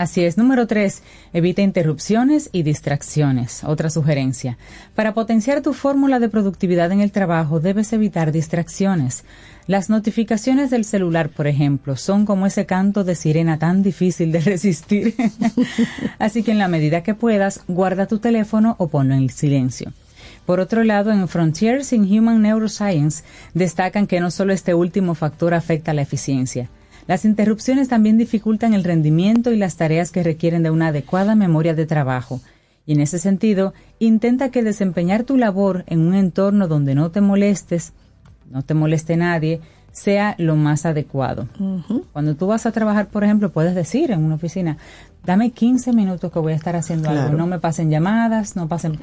Así es. Número tres, evita interrupciones y distracciones. Otra sugerencia. Para potenciar tu fórmula de productividad en el trabajo, debes evitar distracciones. Las notificaciones del celular, por ejemplo, son como ese canto de sirena tan difícil de <laughs> resistir. Así que en la medida que puedas, guarda tu teléfono o ponlo en silencio. Por otro lado, en Frontiers in Human Neuroscience destacan que no solo este último factor afecta la eficiencia. Las interrupciones también dificultan el rendimiento y las tareas que requieren de una adecuada memoria de trabajo. Y en ese sentido, intenta que desempeñar tu labor en un entorno donde no te molestes, no te moleste nadie, sea lo más adecuado. Cuando tú vas a trabajar, por ejemplo, puedes decir en una oficina, dame 15 minutos que voy a estar haciendo algo, no me pasen llamadas, no pasen...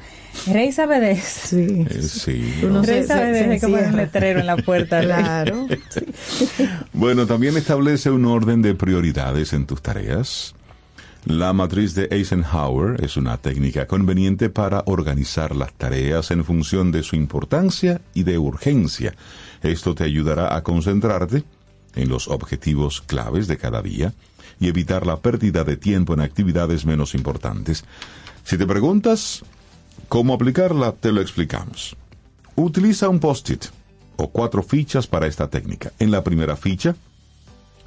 Rey sabe de eso. Sí. Eh, sí. Uno Rey sabe de eso, que un letrero en la puerta. Claro. <laughs> Bueno, también establece un orden de prioridades en tus tareas. La matriz de Eisenhower es una técnica conveniente para organizar las tareas en función de su importancia y de urgencia. Esto te ayudará a concentrarte en los objetivos claves de cada día y evitar la pérdida de tiempo en actividades menos importantes. Si te preguntas cómo aplicarla, te lo explicamos. Utiliza un post-it o cuatro fichas para esta técnica. En la primera ficha,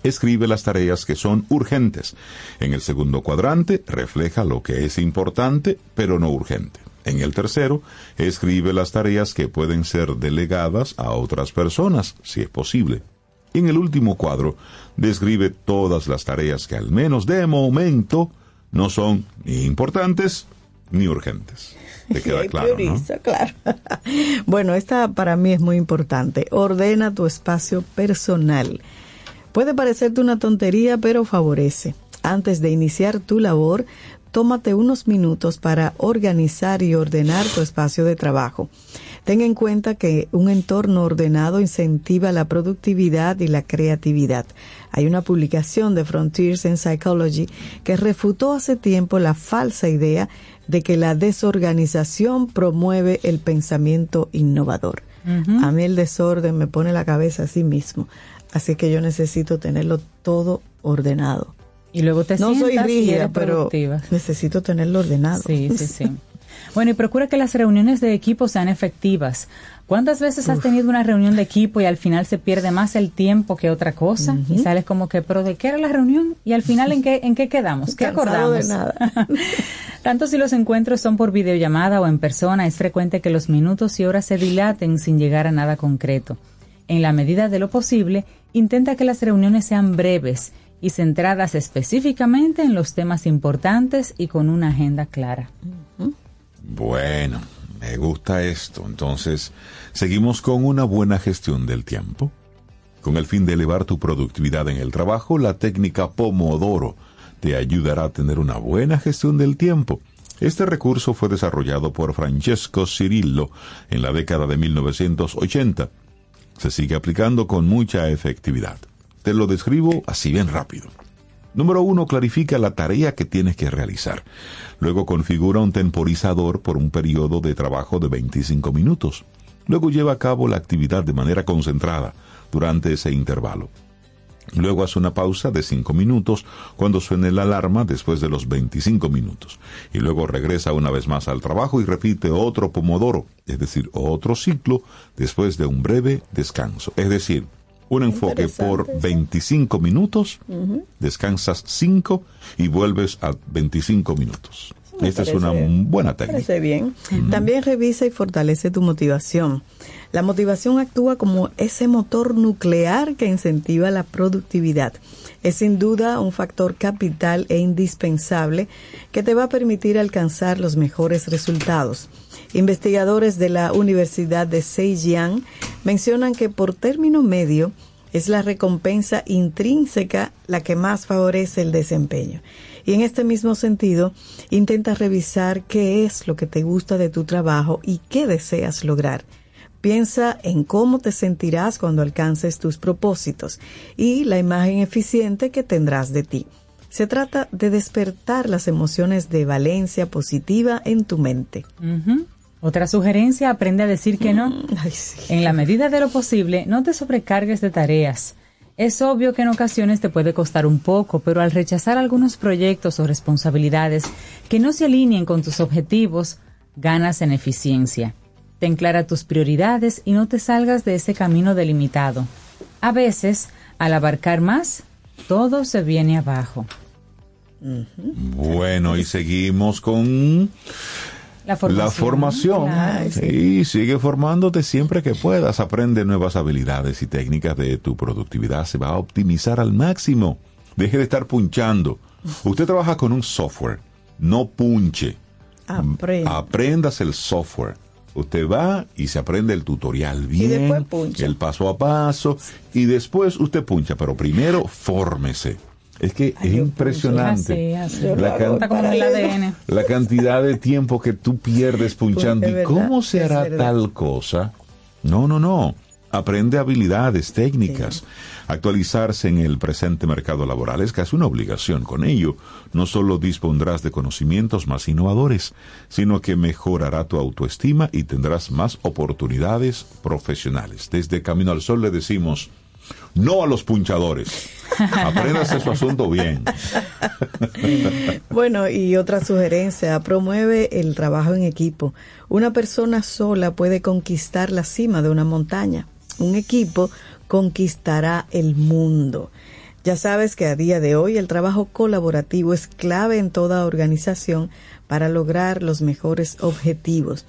escribe las tareas que son urgentes. En el segundo cuadrante, refleja lo que es importante, pero no urgente. En el tercero, escribe las tareas que pueden ser delegadas a otras personas, si es posible. En el último cuadro, describe todas las tareas que al menos de momento no son ni importantes ni urgentes. Te <laughs> queda claro, claro. <laughs> bueno, esta para mí es muy importante. Ordena tu espacio personal. Puede parecerte una tontería, pero favorece. Antes de iniciar tu labor, tómate unos minutos para organizar y ordenar tu espacio de trabajo. Ten en cuenta que un entorno ordenado incentiva la productividad y la creatividad. Hay una publicación de Frontiers in Psychology que refutó hace tiempo la falsa idea de que la desorganización promueve el pensamiento innovador. A mí el desorden me pone la cabeza así mismo. Así que yo necesito tenerlo todo ordenado. Y luego te No soy rígida, pero productiva. necesito tenerlo ordenado. Sí, sí, sí. <laughs> Bueno, y procura que las reuniones de equipo sean efectivas. ¿Cuántas veces has tenido una reunión de equipo y al final se pierde más el tiempo que otra cosa? Y sales como que, ¿pero de qué era la reunión? Y al final, ¿en qué, en qué quedamos? ¿Qué de acordamos? nada. <laughs> Tanto si los encuentros son por videollamada o en persona, es frecuente que los minutos y horas se dilaten sin llegar a nada concreto. En la medida de lo posible, intenta que las reuniones sean breves y centradas específicamente en los temas importantes y con una agenda clara. Bueno, me gusta esto. Entonces, seguimos con una buena gestión del tiempo. Con el fin de elevar tu productividad en el trabajo, la técnica Pomodoro te ayudará a tener una buena gestión del tiempo. Este recurso fue desarrollado por Francesco Cirillo en la década de 1980. Se sigue aplicando con mucha efectividad. Te lo describo así bien rápido. Número uno, clarifica la tarea que tienes que realizar. Luego configura un temporizador por un periodo de trabajo de 25 minutos. Luego lleva a cabo la actividad de manera concentrada durante ese intervalo. Luego hace una pausa de 5 minutos cuando suene la alarma después de los 25 minutos. Y luego regresa una vez más al trabajo y repite otro pomodoro, es decir, otro ciclo después de un breve descanso. Es decir, un enfoque por 25 minutos, descansas 5 y vuelves a 25 minutos. Me Esta es una buena técnica. Parece bien. También revisa y fortalece tu motivación. La motivación actúa como ese motor nuclear que incentiva la productividad. Es sin duda un factor capital e indispensable que te va a permitir alcanzar los mejores resultados. Investigadores de la Universidad de Zhejiang mencionan que por término medio es la recompensa intrínseca la que más favorece el desempeño. Y en este mismo sentido, intenta revisar qué es lo que te gusta de tu trabajo y qué deseas lograr. Piensa en cómo te sentirás cuando alcances tus propósitos y la imagen eficiente que tendrás de ti. Se trata de despertar las emociones de valencia positiva en tu mente. Otra sugerencia, aprende a decir que no. Ay, sí. En la medida de lo posible, no te sobrecargues de tareas. Es obvio que en ocasiones te puede costar un poco, pero al rechazar algunos proyectos o responsabilidades que no se alineen con tus objetivos, ganas en eficiencia. Ten clara tus prioridades y no te salgas de ese camino delimitado. A veces, al abarcar más, todo se viene abajo. Bueno, y seguimos con La formación. la formación. Sí, sigue formándote siempre que puedas. Aprende nuevas habilidades y técnicas de tu productividad. Se va a optimizar al máximo. Deje de estar punchando. Usted trabaja con un software. No punche. Aprende. Aprendas el software. Usted va y se aprende el tutorial bien, después puncha. el paso a paso, y después usted puncha, pero primero fórmese. Es que es impresionante. Así, así. La can- Está como en el ADN. la cantidad de tiempo que tú pierdes punchando. ¿Y cómo se hará tal cosa? No, no, no. Aprende habilidades técnicas. Actualizarse en el presente mercado laboral es casi una obligación. Con ello, no solo dispondrás de conocimientos más innovadores, sino que mejorará tu autoestima y tendrás más oportunidades profesionales. Desde Camino al Sol le decimos, no a los punchadores. Apréndase su asunto bien. Bueno, y otra sugerencia, promueve el trabajo en equipo. Una persona sola puede conquistar la cima de una montaña. Un equipo conquistará el mundo. Ya sabes que a día de hoy el trabajo colaborativo es clave en toda organización para lograr los mejores objetivos.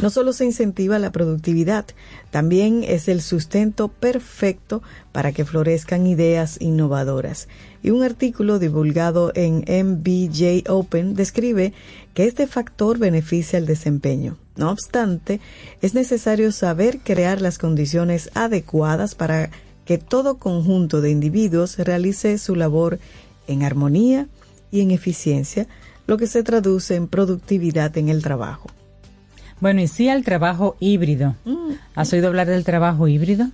No solo se incentiva la productividad, también es el sustento perfecto para que florezcan ideas innovadoras. Y un artículo divulgado en MBJ Open describe que este factor beneficia el desempeño. No obstante, es necesario saber crear las condiciones adecuadas para que todo conjunto de individuos realice su labor en armonía y en eficiencia, lo que se traduce en productividad en el trabajo. Bueno, y sí al trabajo híbrido. ¿Has oído hablar del trabajo híbrido?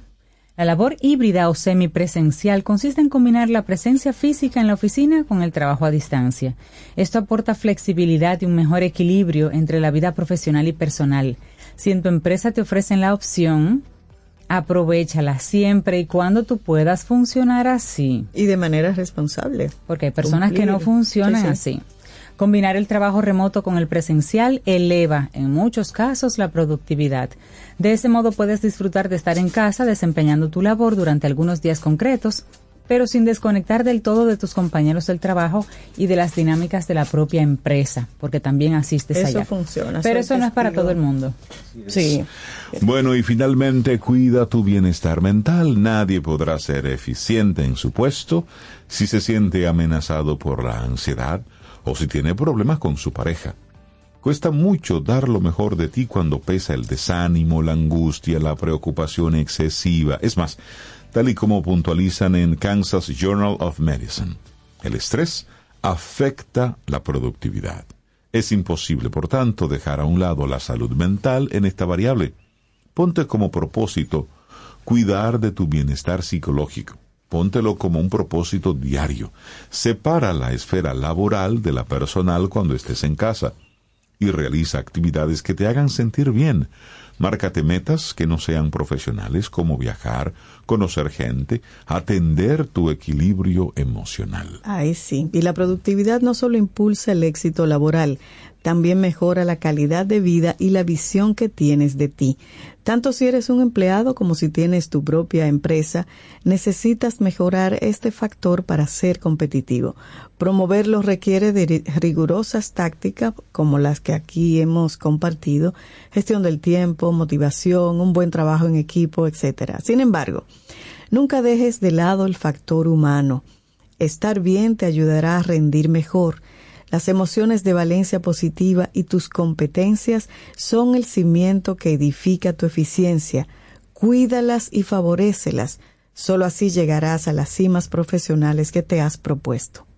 La labor híbrida o semipresencial consiste en combinar la presencia física en la oficina con el trabajo a distancia. Esto aporta flexibilidad y un mejor equilibrio entre la vida profesional y personal. Si en tu empresa te ofrecen la opción, Aprovechala siempre y cuando tú puedas funcionar así. Y de manera responsable. Porque hay personas que no funcionan Sí, sí. así. Combinar el trabajo remoto con el presencial eleva, en muchos casos, la productividad. De ese modo puedes disfrutar de estar en casa desempeñando tu labor durante algunos días concretos, pero sin desconectar del todo de tus compañeros del trabajo y de las dinámicas de la propia empresa, porque también asistes Eso allá. funciona, Pero eso no es para todo el mundo. Sí. Bueno, y finalmente cuida tu bienestar mental. Nadie podrá ser eficiente en su puesto si se siente amenazado por la ansiedad o si tiene problemas con su pareja. Cuesta mucho dar lo mejor de ti cuando pesa el desánimo, la angustia, la preocupación excesiva. Es más, tal y como puntualizan en Kansas Journal of Medicine, el estrés afecta la productividad. Es imposible, por tanto, dejar a un lado la salud mental en esta variable. Ponte como propósito cuidar de tu bienestar psicológico. Póntelo como un propósito diario. Separa la esfera laboral de la personal cuando estés en casa y realiza actividades que te hagan sentir bien. Márcate metas que no sean profesionales como viajar, conocer gente, atender tu equilibrio emocional. Ay, sí. Y la productividad no solo impulsa el éxito laboral, también mejora la calidad de vida y la visión que tienes de ti. Tanto si eres un empleado como si tienes tu propia empresa, necesitas mejorar este factor para ser competitivo. Promoverlo requiere de ri- rigurosas tácticas como las que aquí hemos compartido, gestión del tiempo, motivación, un buen trabajo en equipo, etc. Sin embargo, nunca dejes de lado el factor humano. Estar bien te ayudará a rendir mejor. Las emociones de valencia positiva y tus competencias son el cimiento que edifica tu eficiencia. Cuídalas y favorécelas. Solo así llegarás a las cimas profesionales que te has propuesto.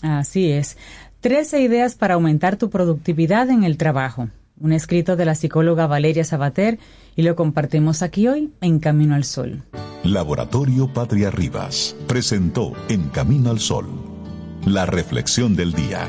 Así es. Trece ideas para aumentar tu productividad en el trabajo. Un escrito de la psicóloga Valeria Sabater y lo compartimos aquí hoy en Camino al Sol. Laboratorio Patria Rivas presentó En Camino al Sol, la reflexión del día.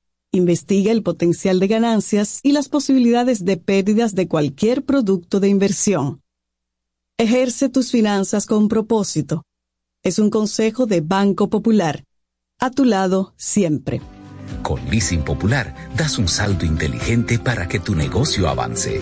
Investiga el potencial de ganancias y las posibilidades de pérdidas de cualquier producto de inversión. Ejerce tus finanzas con propósito. Es un consejo de Banco Popular. A tu lado siempre. Con Leasing Popular das un salto inteligente para que tu negocio avance.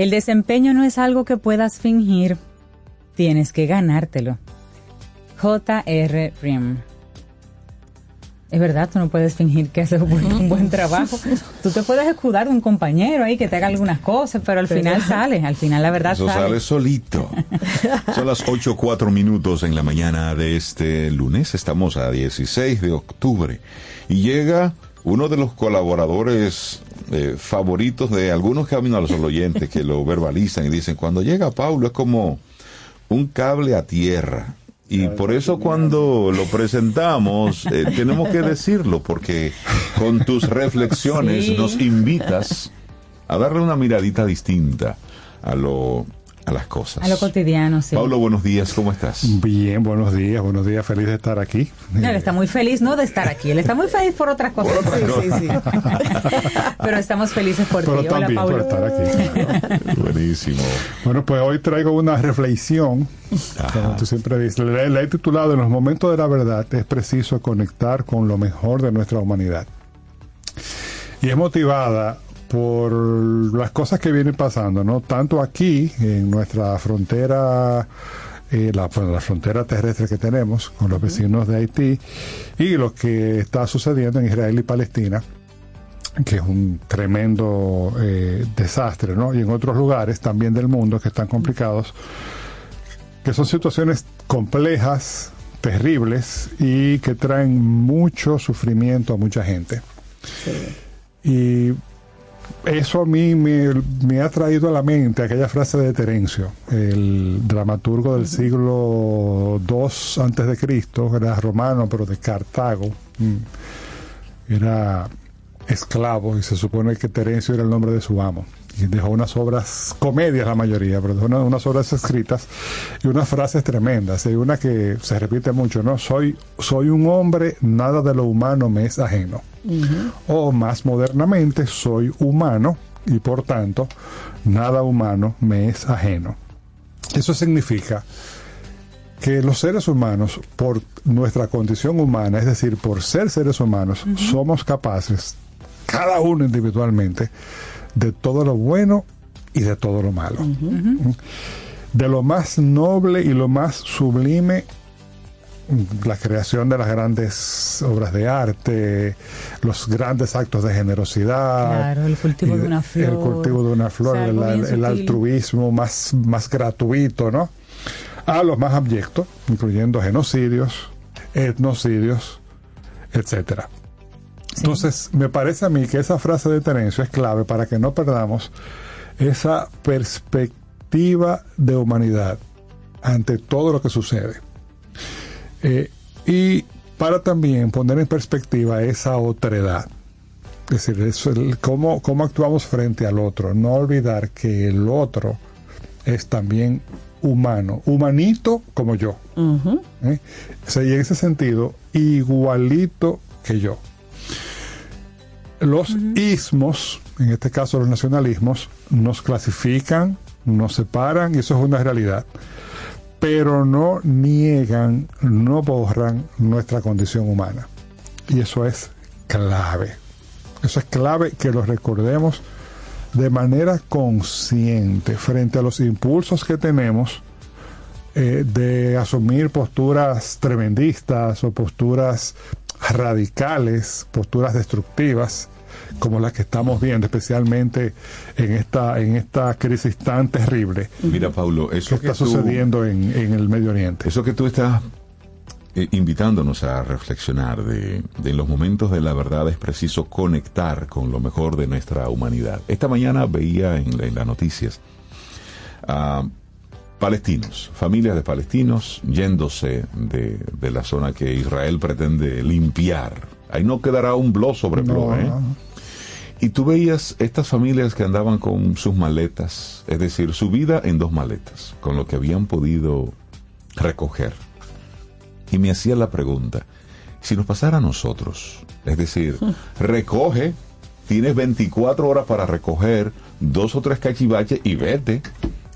El desempeño no es algo que puedas fingir, tienes que ganártelo. J.R. Rim. Es verdad, tú no puedes fingir que haces un buen, un buen trabajo. Tú te puedes escudar de un compañero ahí que te haga algunas cosas, pero al final sale, al final la verdad Eso sale. sale solito. <laughs> Son las 8 4 minutos en la mañana de este lunes. Estamos a 16 de octubre. Y llega uno de los colaboradores eh, favoritos de algunos Camino a los oyentes que lo verbalizan y dicen, cuando llega Paulo es como un cable a tierra. Y por eso cuando <laughs> lo presentamos eh, tenemos que decirlo, porque con tus reflexiones Sí. nos invitas a darle una miradita distinta a lo a las cosas. A lo cotidiano, sí. Pablo, buenos días, ¿cómo estás? Bien, buenos días, buenos días, feliz de estar aquí. No, él está muy feliz, no de estar aquí, él está muy feliz por otras cosas. Sí, sí, sí. Pero estamos felices por Pero ti. Hola, también Paulo. por estar aquí. Buenísimo. Bueno, pues hoy traigo una reflexión, como tú siempre dices, la, la he titulado En los momentos de la verdad es preciso conectar con lo mejor de nuestra humanidad. Y es motivada por las cosas que vienen pasando, ¿no? Tanto aquí, en nuestra frontera, eh, la, frontera terrestre que tenemos con los vecinos de Haití, y lo que está sucediendo en Israel y Palestina, que es un tremendo eh, desastre, ¿no? Y en otros lugares también del mundo que están complicados, que son situaciones complejas, terribles y que traen mucho sufrimiento a mucha gente. Y eso a mí me, ha traído a la mente aquella frase de Terencio, el dramaturgo del siglo II antes de Cristo, era romano pero de Cartago, mm, era esclavo y se supone que Terencio era el nombre de su amo. Dejó unas obras, comedias la mayoría, pero dejó una- unas obras escritas y unas frases tremendas. Hay una que se repite mucho, ¿no? Soy, soy un hombre, nada de lo humano me es ajeno o más modernamente soy humano y por tanto nada humano me es ajeno. Eso significa que los seres humanos, por nuestra condición humana, es decir, por ser seres humanos, somos capaces, cada uno individualmente, de todo lo bueno y de todo lo malo. De lo más noble y lo más sublime la creación de las grandes obras de arte, los grandes actos de generosidad, Claro, el cultivo de una flor. el cultivo de una flor, O sea, el, algo bien el sutil. altruismo más, más gratuito, ¿no? A los más abyectos, incluyendo genocidios, etnocidios, etcétera. Entonces, me parece a mí que esa frase de Terencio es clave para que no perdamos esa perspectiva de humanidad ante todo lo que sucede. Eh, y para también poner en perspectiva esa otredad. Es decir, eso, el- cómo, cómo actuamos frente al otro. No olvidar que el otro es también humano, humanito como yo. ¿eh? O sea, y en ese sentido, igualito que yo. Los ismos, en este caso los nacionalismos, nos clasifican, nos separan, y eso es una realidad. Pero no niegan, no borran nuestra condición humana. Y eso es clave. Eso es clave que lo recordemos de manera consciente frente a los impulsos que tenemos eh, de asumir posturas tremendistas o posturas radicales, posturas destructivas, como las que estamos viendo, especialmente en esta, en esta crisis tan terrible Mira, Paulo, eso que, está tú- sucediendo en, en el Medio Oriente. Eso que tú estás eh, invitándonos a reflexionar de, de en los momentos de la verdad es preciso conectar con lo mejor de nuestra humanidad. Esta mañana veía en, la- en las noticias a palestinos, familias de palestinos yéndose de, de la zona que Israel pretende limpiar. Ahí no quedará un blo sobre blo, No, ¿eh? Y tú veías estas familias que andaban con sus maletas, es decir, su vida en dos maletas, con lo que habían podido recoger. Y me hacía la pregunta, si nos pasara a nosotros, es decir, <laughs> recoge, tienes 24 horas para recoger dos o tres cachivaches y vete.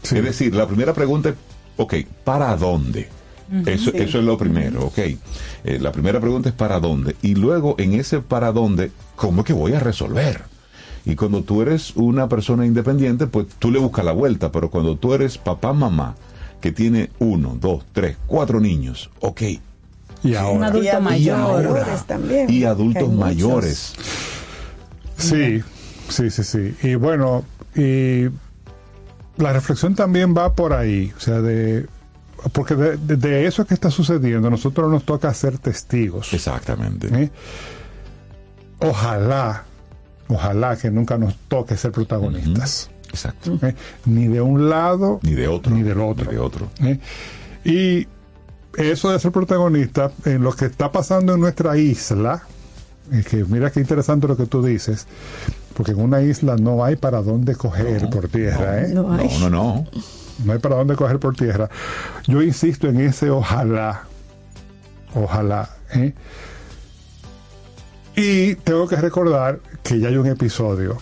Sí. Es decir, la primera pregunta es, ok, ¿para dónde? Eso, Sí. eso es lo primero, ok. Eh, la primera pregunta es ¿para dónde? Y luego en ese ¿para dónde? ¿Cómo es que voy a resolver? Y cuando tú eres una persona independiente, pues tú le buscas la vuelta, pero cuando tú eres papá, mamá, que tiene uno, dos, tres, cuatro niños, ok. Y Un ahora, Y adultos mayor. mayores también. Y adultos mayores. sí, sí, sí, sí. Y bueno, y la reflexión también va por ahí, o sea, de porque de, de- de eso que está sucediendo, nosotros nos toca ser testigos. Exactamente. ¿eh? ojalá, ojalá que nunca nos toque ser protagonistas. Exacto. ¿eh? Ni de un lado, Ni de otro. ni del otro. Ni de otro. ¿eh? Y eso de ser protagonista en lo que está pasando en nuestra isla, es que mira qué interesante lo que tú dices, porque en una isla no hay para dónde coger por tierra, ¿eh? No hay. No, no, no. No hay para dónde coger por tierra. Yo insisto en ese ojalá. Ojalá. ¿eh? Y tengo que recordar que ya hay un episodio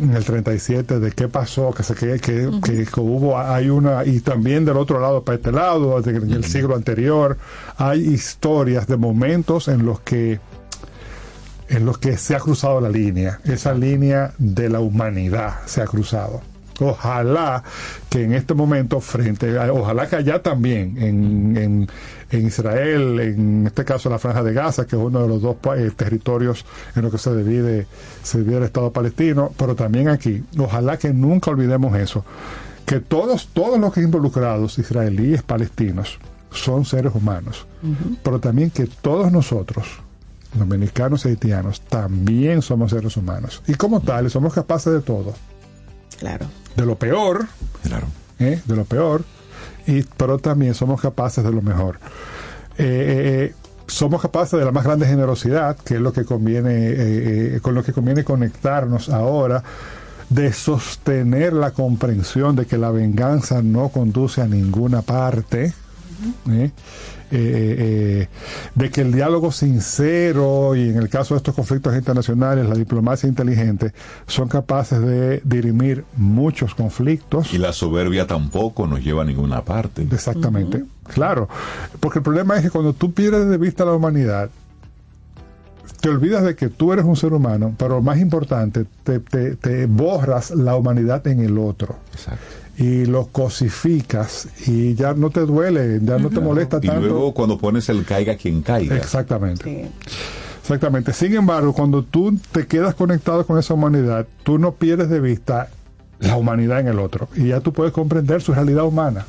en el 37 de qué pasó, que se que, que, que- que hubo, hay una, y también del otro lado para este lado, en el siglo anterior, hay historias de momentos en los que en los que se ha cruzado la línea, esa línea de la humanidad se ha cruzado. Ojalá que en este momento, frente a, ojalá que allá también, en, en, en Israel, en este caso la Franja de Gaza, que es uno de los dos eh, territorios en los que se divide, se divide el Estado palestino, pero también aquí, ojalá que nunca olvidemos eso, que todos, todos los que involucrados, israelíes, palestinos, son seres humanos, pero también que todos nosotros, dominicanos y haitianos, también somos seres humanos. Y como tales, somos capaces de todo. Claro. De lo peor, Claro. ¿eh? de lo peor, y, pero también somos capaces de lo mejor. Eh, eh, eh, somos capaces de la más grande generosidad, que es lo que conviene, eh, eh, con lo que conviene conectarnos ahora, de sostener la comprensión de que la venganza no conduce a ninguna parte. ¿Eh? Eh, eh, de que el diálogo sincero y en el caso de estos conflictos internacionales, la diplomacia inteligente, son capaces de dirimir muchos conflictos. Y la soberbia tampoco nos lleva a ninguna parte. Exactamente, claro. Porque el problema es que cuando tú pierdes de vista la humanidad, te olvidas de que tú eres un ser humano, pero lo más importante, te, te- te borras la humanidad en el otro. Exacto. Y lo cosificas y ya no te duele, ya no te molesta Y tanto. luego cuando pones el caiga quien caiga. Exactamente. Exactamente. Sin embargo, cuando tú te quedas conectado con esa humanidad, tú no pierdes de vista la humanidad en el otro. Y ya tú puedes comprender su realidad humana,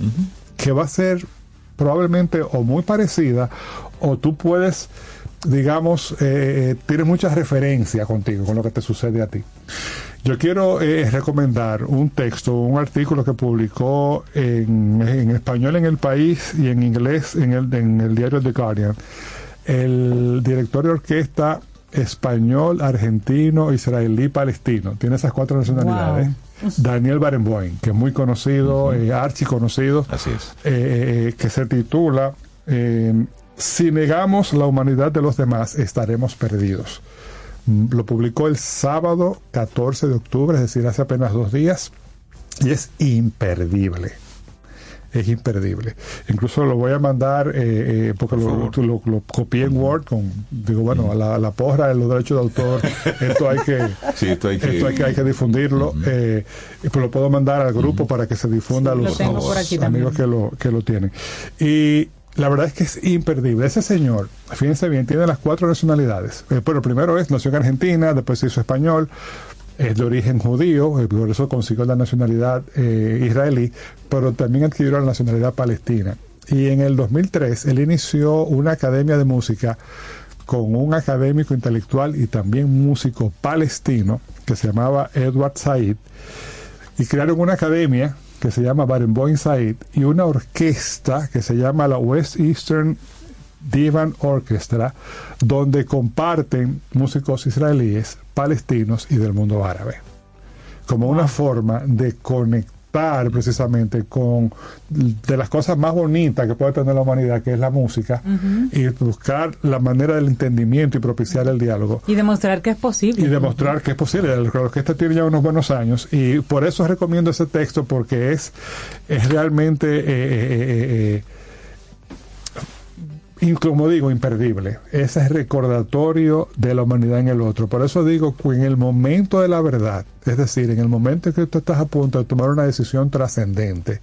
que va a ser probablemente o muy parecida, o tú puedes, digamos, eh, tienes muchas referencias contigo, con lo que te sucede a ti. Yo quiero eh, recomendar un texto, un artículo que publicó en, en español en El País y en inglés en el, en el diario The Guardian el director de orquesta español, argentino, israelí, palestino. Tiene esas cuatro nacionalidades. Daniel Barenboim, que es muy conocido, eh, archi conocido, Así es. eh, que se titula eh, Si negamos la humanidad de los demás, estaremos perdidos. Mm, Lo publicó el sábado 14 de octubre, es decir, hace apenas dos días, y es imperdible. Es imperdible. Incluso lo voy a mandar, eh, eh, porque lo, lo- lo copié en Word, con, digo, bueno, a la, a la porra de los derechos de autor, <laughs> esto hay que, Sí, esto hay que- esto hay que, hay que difundirlo, eh, y pues lo puedo mandar al grupo para que se difunda a Sí, los, a los amigos que lo, que lo tienen. Y la verdad es que es imperdible. Ese señor, fíjense bien, tiene las cuatro nacionalidades. Eh, bueno, primero es nació en Argentina, después se hizo español, es de origen judío, eh, por eso consiguió la nacionalidad eh, israelí, pero también adquirió la nacionalidad palestina. Y en el 2003 él inició una academia de música con un académico intelectual y también músico palestino que se llamaba Edward Said y crearon una academia que se llama Barenboim Said y una orquesta que se llama la West Eastern Divan Orchestra, donde comparten músicos israelíes, palestinos y del mundo árabe, como una forma de conectar precisamente con de las cosas más bonitas que puede tener la humanidad, que es la música, y buscar la manera del entendimiento y propiciar el diálogo Y demostrar que es posible. y demostrar que es posible. La orquesta tiene ya unos buenos años y por eso recomiendo ese texto porque es, es realmente, eh, eh, eh, in- como digo, imperdible. Ese es recordatorio de la humanidad en el otro. Por eso digo que en el momento de la verdad, es decir, en el momento en que tú estás a punto de tomar una decisión trascendente,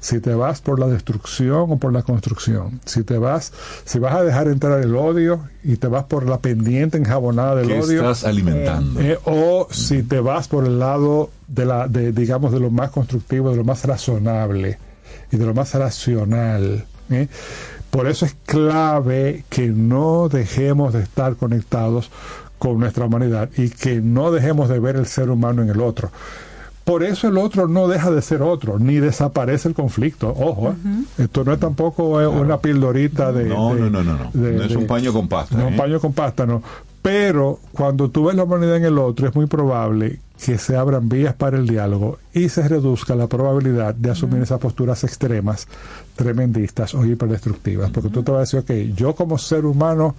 si te vas por la destrucción o por la construcción, si te vas, si vas a dejar entrar el odio y te vas por la pendiente enjabonada del ¿Qué odio, estás alimentando? eh, o si te vas por el lado de la, de, digamos, de lo más constructivo, de lo más razonable y de lo más racional. ¿eh? Por eso es clave que no dejemos de estar conectados con nuestra humanidad y que no dejemos de ver el ser humano en el otro. Por eso el otro no deja de ser otro, ni desaparece el conflicto. Ojo, ¿eh? esto no es tampoco eh, una pildorita de... No, de- no, no, no, no. de- No es un paño con pasta. no, un ¿eh? paño con pasta, no. Pero cuando tú ves la humanidad en el otro, es muy probable que se abran vías para el diálogo y se reduzca la probabilidad de asumir esas posturas extremas, tremendistas o hiperdestructivas. Porque tú te vas a decir, ok, yo como ser humano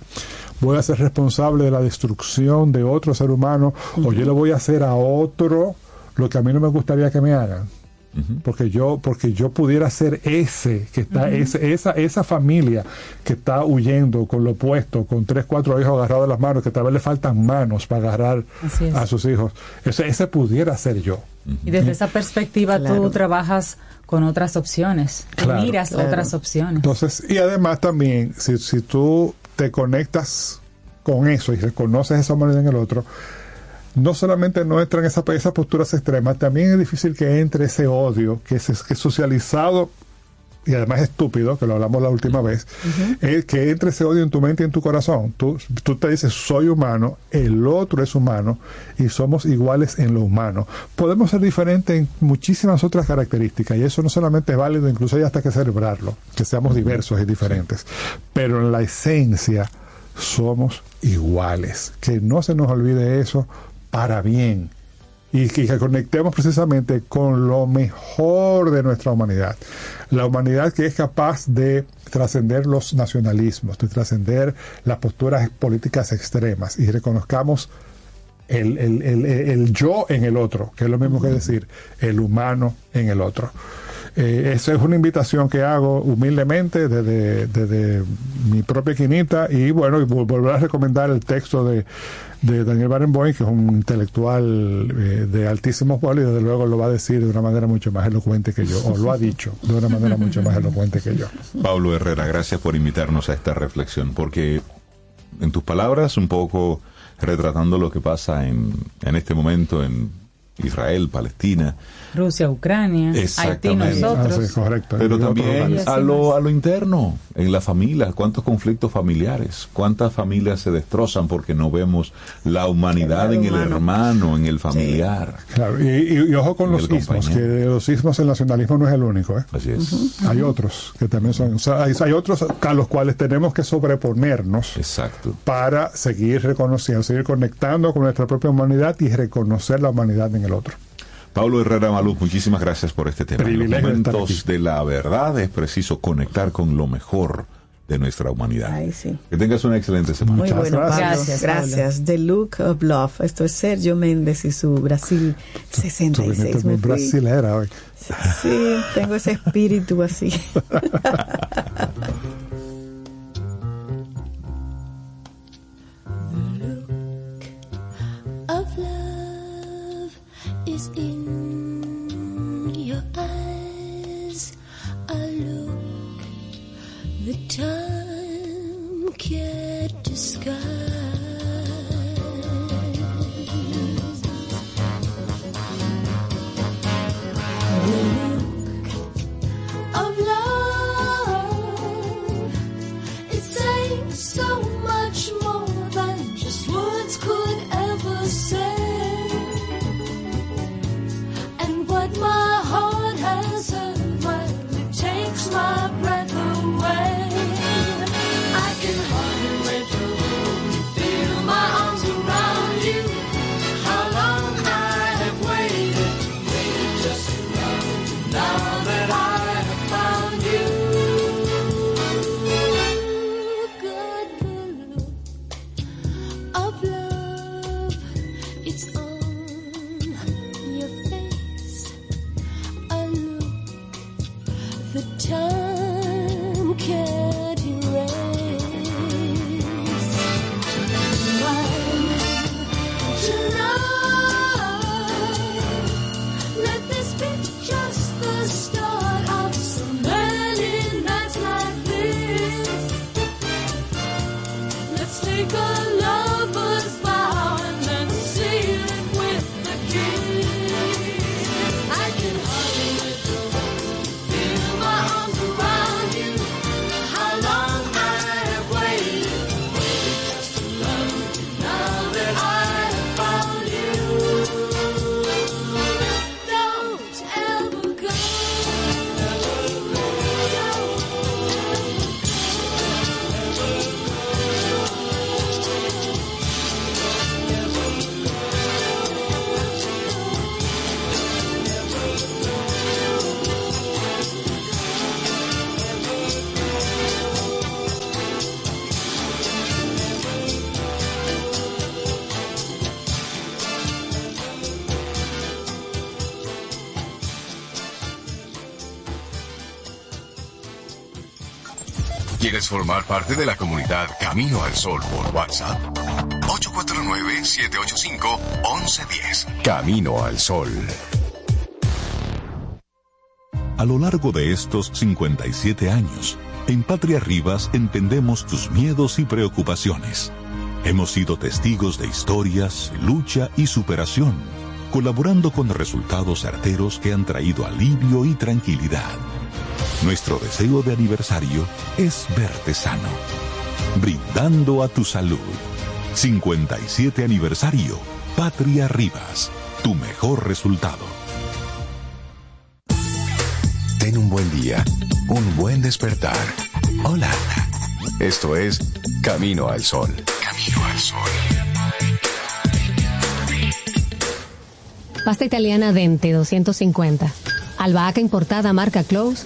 voy a ser responsable de la destrucción de otro ser humano o yo le voy a hacer a otro lo que a mí no me gustaría que me hagan porque yo porque yo pudiera ser ese que está Ujú. ese- esa esa familia que está huyendo con lo opuesto con tres cuatro hijos agarrados de las manos que tal vez le faltan manos para agarrar a sus hijos ese ese pudiera ser yo Y desde esa perspectiva Claro. tú trabajas con otras opciones, Claro. miras Claro. otras opciones. Entonces, y además también, si, si tú te conectas con eso y reconoces esa humanidad en el otro, no solamente no entran esa, esas posturas extremas, también es difícil que entre ese odio que es, que es socializado y además estúpido, que lo hablamos la última vez, es que entre ese odio en tu mente y en tu corazón. Tú, tú te dices, soy humano, el otro es humano y somos iguales en lo humano. Podemos ser diferentes en muchísimas otras características y eso no solamente es válido, incluso hay hasta que celebrarlo, que seamos diversos y diferentes. Pero en la esencia somos iguales. Que no se nos olvide eso para bien y que, conectemos precisamente con lo mejor de nuestra humanidad. La humanidad que es capaz de trascender los nacionalismos, de trascender las posturas políticas extremas y reconozcamos el, el- el- el yo en el otro, que es lo mismo que decir el humano en el otro. Eh, esa es una invitación que hago humildemente desde, desde mi propia quinita y bueno, y vol- volver a recomendar el texto de, de Daniel Barenboim, que es un intelectual eh, de altísimo pueblo y desde luego lo va a decir de una manera mucho más elocuente que yo, o lo ha dicho de una manera mucho más elocuente que yo. Pablo Herrera, gracias por invitarnos a esta reflexión, porque en tus palabras, un poco retratando lo que pasa en, en este momento en Israel, Palestina, Rusia, Ucrania, Haití, nosotros. pero también Y así a lo, a lo interno, en la familia, cuántos conflictos familiares, cuántas familias se destrozan porque no vemos la humanidad en el hermano, en el familiar. Claro, y, y- y ojo con los el ismos, compañero. que los ismos el nacionalismo no es el único. ¿eh? Así es. Hay otros que también son, o sea, hay, hay otros a los cuales tenemos que sobreponernos Exacto. para seguir reconociendo, seguir conectando con nuestra propia humanidad y reconocer la humanidad en el otro. Pablo Herrera Maluz, muchísimas gracias por este tema. En los Privilegio de estar momentos de la verdad es preciso conectar con lo mejor de nuestra humanidad. Ay, sí. Que tengas una excelente semana. Muy bueno. Gracias, Gracias. Pablo. The Look of Love. Esto es Sergio Méndez y su Brasil Tú 66. viniste Me muy fui. brasilera hoy. Sí, tengo ese espíritu así. <laughs> formar parte de la comunidad Camino al Sol por WhatsApp? 849-785-1110. Camino al Sol. A lo largo de estos 57 años, en Patria Rivas entendemos tus miedos y preocupaciones. Hemos sido testigos de historias, lucha y superación, colaborando con resultados certeros que han traído alivio y tranquilidad. Nuestro deseo de aniversario es verte sano, brindando a tu salud. 57 aniversario, Patria Rivas, tu mejor resultado. Ten un buen día, un buen despertar. Hola. Esto es Camino al Sol. Camino al Sol. Pasta italiana Dente 250. Albahaca importada marca Close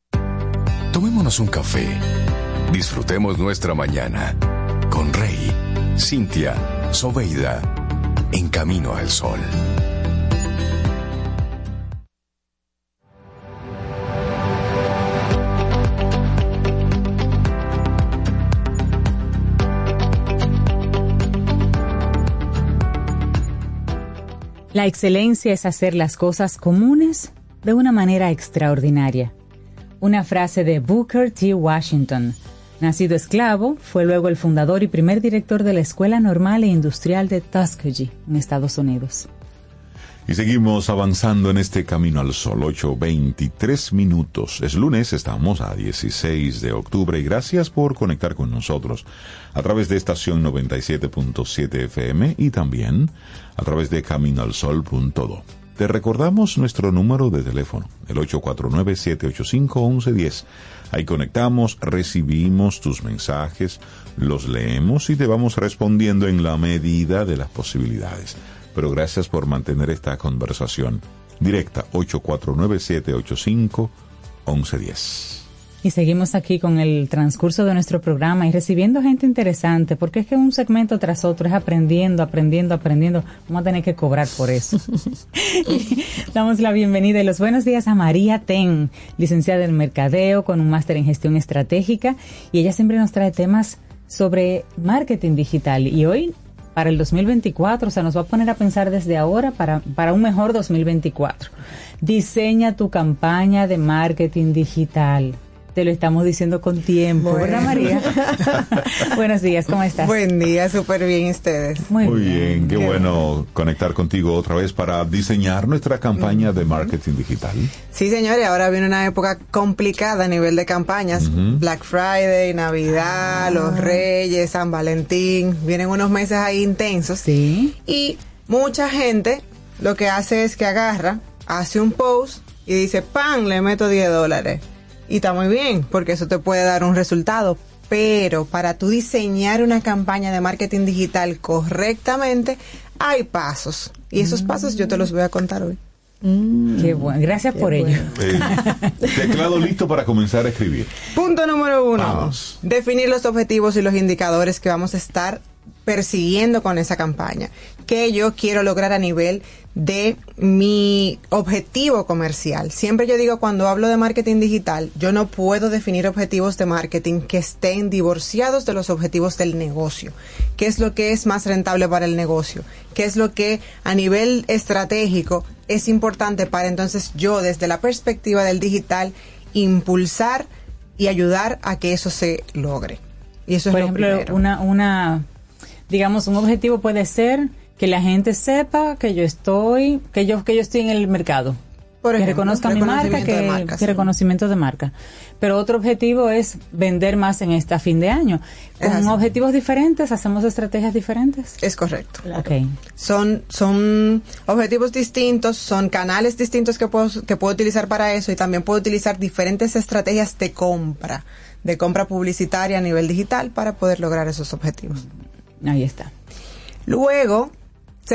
Tomémonos un café. Disfrutemos nuestra mañana con Rey, Cintia, Soveida, en Camino al Sol. La excelencia es hacer las cosas comunes de una manera extraordinaria. Una frase de Booker T. Washington. Nacido esclavo, fue luego el fundador y primer director de la Escuela Normal e Industrial de Tuskegee, en Estados Unidos. Y seguimos avanzando en este camino al sol, 8.23 minutos. Es lunes, estamos a 16 de octubre y gracias por conectar con nosotros a través de estación 97.7 FM y también a través de caminoalsol.do. Te recordamos nuestro número de teléfono, el 849-785-1110. Ahí conectamos, recibimos tus mensajes, los leemos y te vamos respondiendo en la medida de las posibilidades. Pero gracias por mantener esta conversación directa, 849-785-1110. Y seguimos aquí con el transcurso de nuestro programa y recibiendo gente interesante, porque es que un segmento tras otro es aprendiendo, aprendiendo, aprendiendo. Vamos a tener que cobrar por eso. <laughs> <laughs> Damos la bienvenida y los buenos días a María Ten, licenciada en Mercadeo con un máster en Gestión Estratégica y ella siempre nos trae temas sobre marketing digital y hoy para el 2024, o sea, nos va a poner a pensar desde ahora para, para un mejor 2024. Diseña tu campaña de marketing digital. Te lo estamos diciendo con tiempo, ¿verdad, María? <laughs> Buenos días, ¿cómo estás? Buen día, súper bien ustedes. Muy, Muy bien, qué bueno conectar contigo otra vez para diseñar nuestra campaña de marketing digital. Sí, señores, ahora viene una época complicada a nivel de campañas. Black Friday, Navidad, los Reyes, San Valentín. Vienen unos meses ahí intensos. Sí. Y mucha gente lo que hace es que agarra, hace un post y dice, ¡pam! Le meto 10 dólares. Y está muy bien, porque eso te puede dar un resultado. Pero para tú diseñar una campaña de marketing digital correctamente, hay pasos. Y esos pasos yo te los voy a contar hoy. Qué bueno, gracias por ello. Eh, <laughs> teclado listo para comenzar a escribir. Punto número uno. Vamos. Definir los objetivos y los indicadores que vamos a estar persiguiendo con esa campaña. Que yo quiero lograr a nivel de mi objetivo comercial. Siempre yo digo cuando hablo de marketing digital, yo no puedo definir objetivos de marketing que estén divorciados de los objetivos del negocio. ¿Qué es lo que es más rentable para el negocio? ¿Qué es lo que a nivel estratégico es importante para entonces yo desde la perspectiva del digital impulsar y ayudar a que eso se logre? Y eso Por es ejemplo, lo primero. una, una, digamos, un objetivo puede ser que la gente sepa que yo estoy, que yo, que yo estoy en el mercado. Por que ejemplo, reconozca mi marca, que, marca, que reconocimiento de marca. Pero otro objetivo es vender más en esta fin de año. Con objetivos diferentes, hacemos estrategias diferentes. Es correcto. Son, son objetivos distintos, son canales distintos que puedo, que puedo utilizar para eso y también puedo utilizar diferentes estrategias de compra, de compra publicitaria a nivel digital para poder lograr esos objetivos. Ahí está. Luego,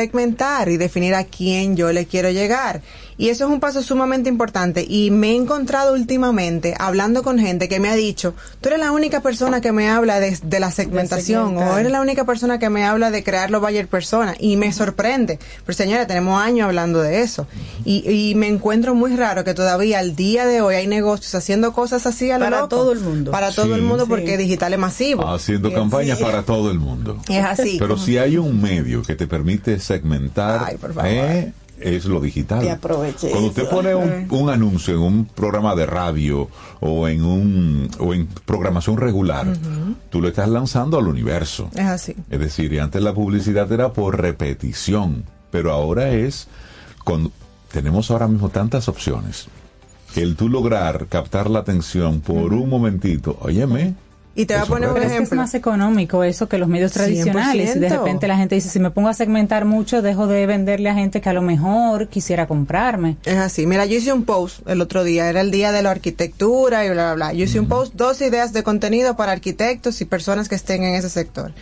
segmentar y definir a quién yo le quiero llegar. Y eso es un paso sumamente importante. Y me he encontrado últimamente hablando con gente que me ha dicho, tú eres la única persona que me habla de, de la segmentación o eres la única persona que me habla de crear los buyer persona. Y me sorprende. Pero señora, tenemos años hablando de eso. Y, y me encuentro muy raro que todavía al día de hoy hay negocios haciendo cosas así a lo Para loco. todo el mundo. Para todo Sí. el mundo Sí. porque digital es masivo. Haciendo campañas para todo el mundo. <laughs> Es así. Pero si hay un medio que te permite segmentar, Ay, por favor. eh, es lo digital. Y aproveche Cuando usted eso. pone un, un anuncio en un programa de radio o en un o en programación regular, tú lo estás lanzando al universo. Es así. Es decir, y antes la publicidad era por repetición, pero ahora es con tenemos ahora mismo tantas opciones que el tú lograr captar la atención por un momentito, óyeme, Y te voy a poner un Pero es que es ejemplo. más económico eso que los medios tradicionales. Y de 100%. repente la gente dice, si me pongo a segmentar mucho, dejo de venderle a gente que a lo mejor quisiera comprarme. Es así. Mira, yo hice un post el otro día, era el día de la arquitectura y bla, bla, bla. Yo hice un post, dos ideas de contenido para arquitectos y personas que estén en ese sector.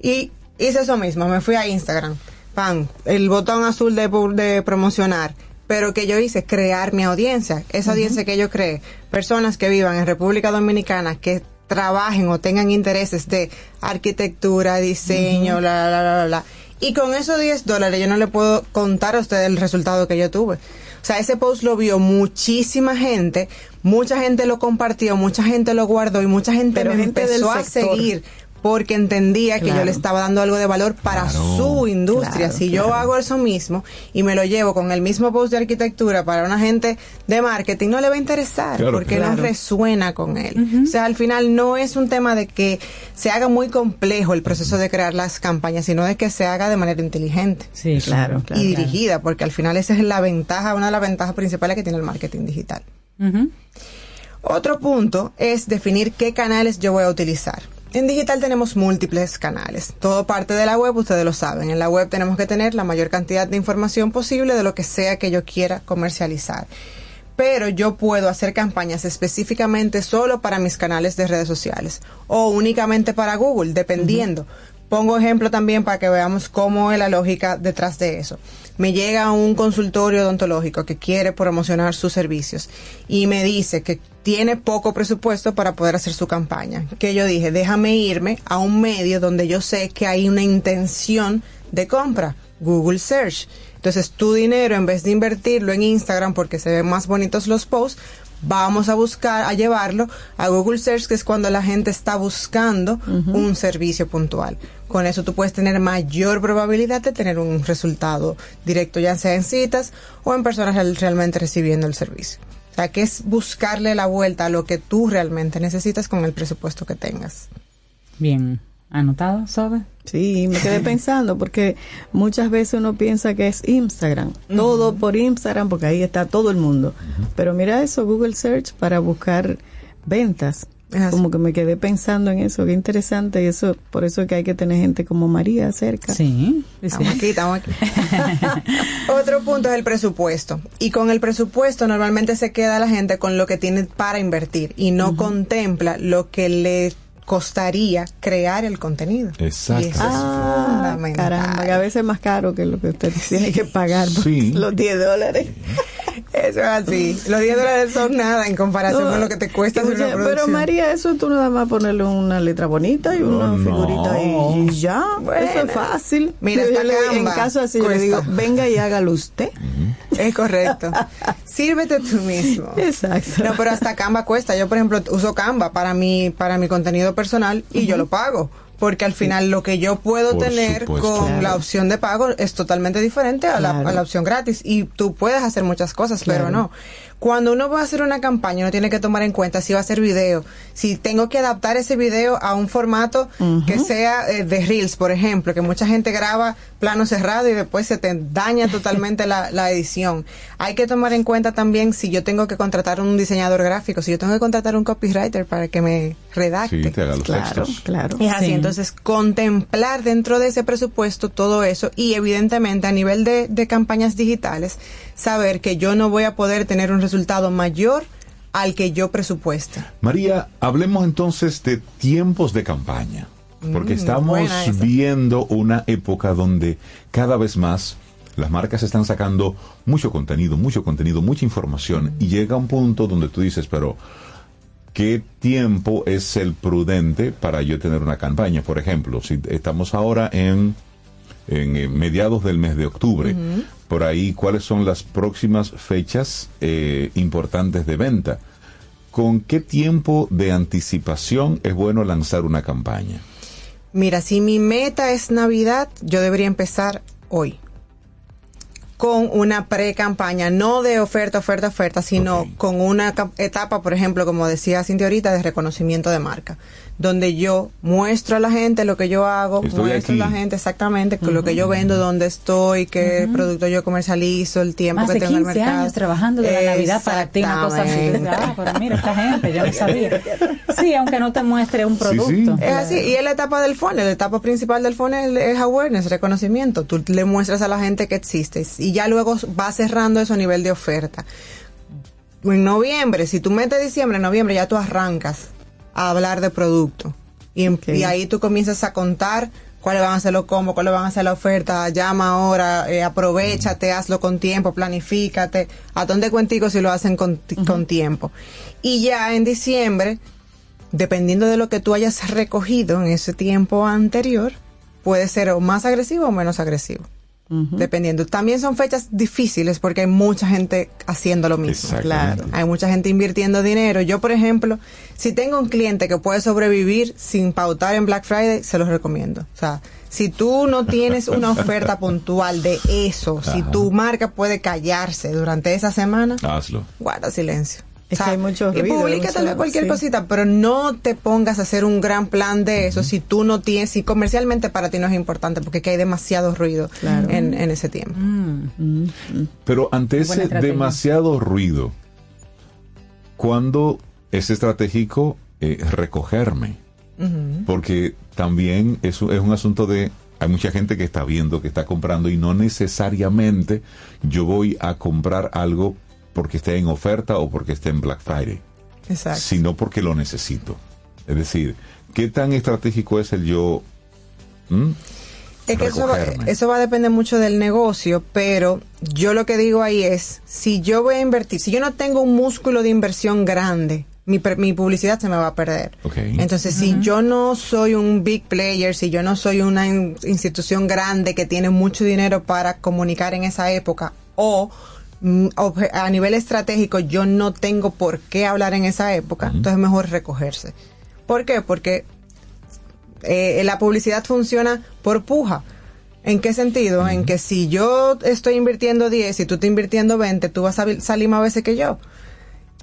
Y hice eso mismo, me fui a Instagram, pan, el botón azul de, de promocionar. Pero que yo hice, crear mi audiencia. Esa audiencia que yo creé, personas que vivan en República Dominicana, que trabajen o tengan intereses de arquitectura, diseño, bla, bla, bla, bla, bla. Y con esos 10 dólares yo no le puedo contar a usted el resultado que yo tuve. O sea, ese post lo vio muchísima gente, mucha gente lo compartió, mucha gente lo guardó y mucha gente Pero me gente empezó a seguir porque entendía que yo le estaba dando algo de valor para Claro. su industria. Claro, si yo hago eso mismo y me lo llevo con el mismo post de arquitectura para una gente de marketing, no le va a interesar Claro, porque no resuena con él. O sea, al final no es un tema de que se haga muy complejo el proceso de crear las campañas, sino de que se haga de manera inteligente Sí, Claro, claro. y dirigida, porque al final esa es la ventaja, una de las ventajas principales que tiene el marketing digital. Otro punto es definir qué canales yo voy a utilizar. En digital tenemos múltiples canales. Todo parte de la web, ustedes lo saben. En la web tenemos que tener la mayor cantidad de información posible de lo que sea que yo quiera comercializar. Pero yo puedo hacer campañas específicamente solo para mis canales de redes sociales o únicamente para Google, dependiendo. Pongo ejemplo también para que veamos cómo es la lógica detrás de eso. Me llega un consultorio odontológico que quiere promocionar sus servicios y me dice que tiene poco presupuesto para poder hacer su campaña. Que yo dije, déjame irme a un medio donde yo sé que hay una intención de compra, Google Search. Entonces tu dinero, en vez de invertirlo en Instagram porque se ven más bonitos los posts, vamos a buscar, a llevarlo a Google Search, que es cuando la gente está buscando un servicio puntual. Con eso tú puedes tener mayor probabilidad de tener un resultado directo, ya sea en citas o en personas real- realmente recibiendo el servicio. O sea, que es buscarle la vuelta a lo que tú realmente necesitas con el presupuesto que tengas. Bien. ¿Anotado, Sobe? Sí, me quedé <laughs> pensando porque muchas veces uno piensa que es Instagram, todo por Instagram porque ahí está todo el mundo. Pero mira eso, Google Search para buscar ventas. Como que me quedé pensando en eso, qué interesante y eso, por eso es que hay que tener gente como María cerca. Sí. Estamos aquí, estamos aquí. <laughs> Otro punto es el presupuesto. Y con el presupuesto normalmente se queda la gente con lo que tiene para invertir y no contempla lo que le costaría crear el contenido. Exacto. Y eso Ah, es fundamental. caramba, que a veces es más caro que lo que usted tiene que pagar por Sí. los 10 dólares. Eso es así. Los 10 dólares son nada en comparación No, con lo que te cuesta hacer oye, una Pero producción. María, eso tú nada más ponerle una letra bonita y una No, no. figurita y, y ya. Bueno. Eso es fácil. Mira, Yo esta le- en caso así yo le digo, venga y hágalo usted. Es correcto. <laughs> Sírvete tú mismo. Exacto. No, pero hasta Canva cuesta. Yo, por ejemplo, uso Canva para mi, para mi contenido personal y yo lo pago. Porque al final lo que yo puedo Por tener supuesto. con Claro. la opción de pago es totalmente diferente a, la, a la opción gratis. Y tú puedes hacer muchas cosas, pero no. Cuando uno va a hacer una campaña, uno tiene que tomar en cuenta si va a hacer video, si tengo que adaptar ese video a un formato que sea eh, de Reels, por ejemplo, que mucha gente graba plano cerrado y después se te daña <laughs> totalmente la, la edición. Hay que tomar en cuenta también si yo tengo que contratar un diseñador gráfico, si yo tengo que contratar un copywriter para que me redacte. Sí, te haga los Claro, textos. claro. Es así, Sí. entonces contemplar dentro de ese presupuesto todo eso y evidentemente a nivel de, de campañas digitales, saber que yo no voy a poder tener un resultado mayor al que yo presupueste. María, hablemos entonces de tiempos de campaña, porque Mm, estamos viendo una época donde cada vez más las marcas están sacando mucho contenido, mucho contenido, mucha información, y llega un punto donde tú dices, pero ¿qué tiempo es el prudente para yo tener una campaña? Por ejemplo, si estamos ahora en, en eh, mediados del mes de octubre, por ahí, ¿cuáles son las próximas fechas eh, importantes de venta? ¿Con qué tiempo de anticipación es bueno lanzar una campaña? Mira, si mi meta es Navidad, yo debería empezar hoy. Con una pre-campaña, no de oferta, oferta, oferta, sino con una etapa, por ejemplo, como decía Cintia ahorita, de reconocimiento de marca, donde yo muestro a la gente lo que yo hago, Estoy muestro a la gente exactamente con lo que yo vendo, dónde estoy, qué producto yo comercializo, el tiempo Más que de tengo en el 15 mercado. años trabajando de la Navidad para ti, una cosa así. Ah, pero mira, esta gente, yo no sabía. Sí, aunque no te muestre un producto. Es así, y es la etapa del funnel, la etapa principal del funnel es awareness, reconocimiento. Tú le muestras a la gente que existes y ya luego va cerrando eso a nivel de oferta. En noviembre, si tú metes diciembre, noviembre, ya tú arrancas a hablar de producto. Y, ahí tú comienzas a contar cuáles van a ser los combos, cuáles van a ser la oferta, llama ahora, eh, aprovechate, hazlo con tiempo, planifícate, a dónde cuentico si lo hacen con, con tiempo. Y ya en diciembre, dependiendo de lo que tú hayas <laughs> recogido en ese tiempo anterior, puede ser o más agresivo o menos agresivo. Dependiendo. También son fechas difíciles porque hay mucha gente haciendo lo mismo. Claro. Hay mucha gente invirtiendo dinero. Yo, por ejemplo, si tengo un cliente que puede sobrevivir sin pautar en Black Friday, se los recomiendo. O sea, si tú no tienes una oferta <laughs> puntual de eso, si tu marca puede callarse durante esa semana, Hazlo. guarda silencio. Es que hay mucho y ruido, cualquier sí. cosita, pero no te pongas a hacer un gran plan de eso si tú no tienes, si comercialmente para ti no es importante, porque que hay demasiado ruido en, en ese tiempo. Pero ante Buena ese estrategia. demasiado ruido, ¿cuándo es estratégico eh, recogerme? Porque también es, es un asunto de... Hay mucha gente que está viendo, que está comprando y no necesariamente yo voy a comprar algo porque esté en oferta o porque esté en Black Friday, Exacto. sino porque lo necesito. Es decir, ¿qué tan estratégico es el yo... ¿Mm? Es que eso va, eso va a depender mucho del negocio, pero yo lo que digo ahí es, si yo voy a invertir, si yo no tengo un músculo de inversión grande, mi, per- mi publicidad se me va a perder. Entonces, si yo no soy un big player, si yo no soy una in- institución grande que tiene mucho dinero para comunicar en esa época, o a nivel estratégico yo no tengo por qué hablar en esa época, entonces es mejor recogerse. ¿Por qué? Porque eh, la publicidad funciona por puja. ¿En qué sentido? En que si yo estoy invirtiendo 10 y tú estás invirtiendo 20, tú vas a salir más veces que yo.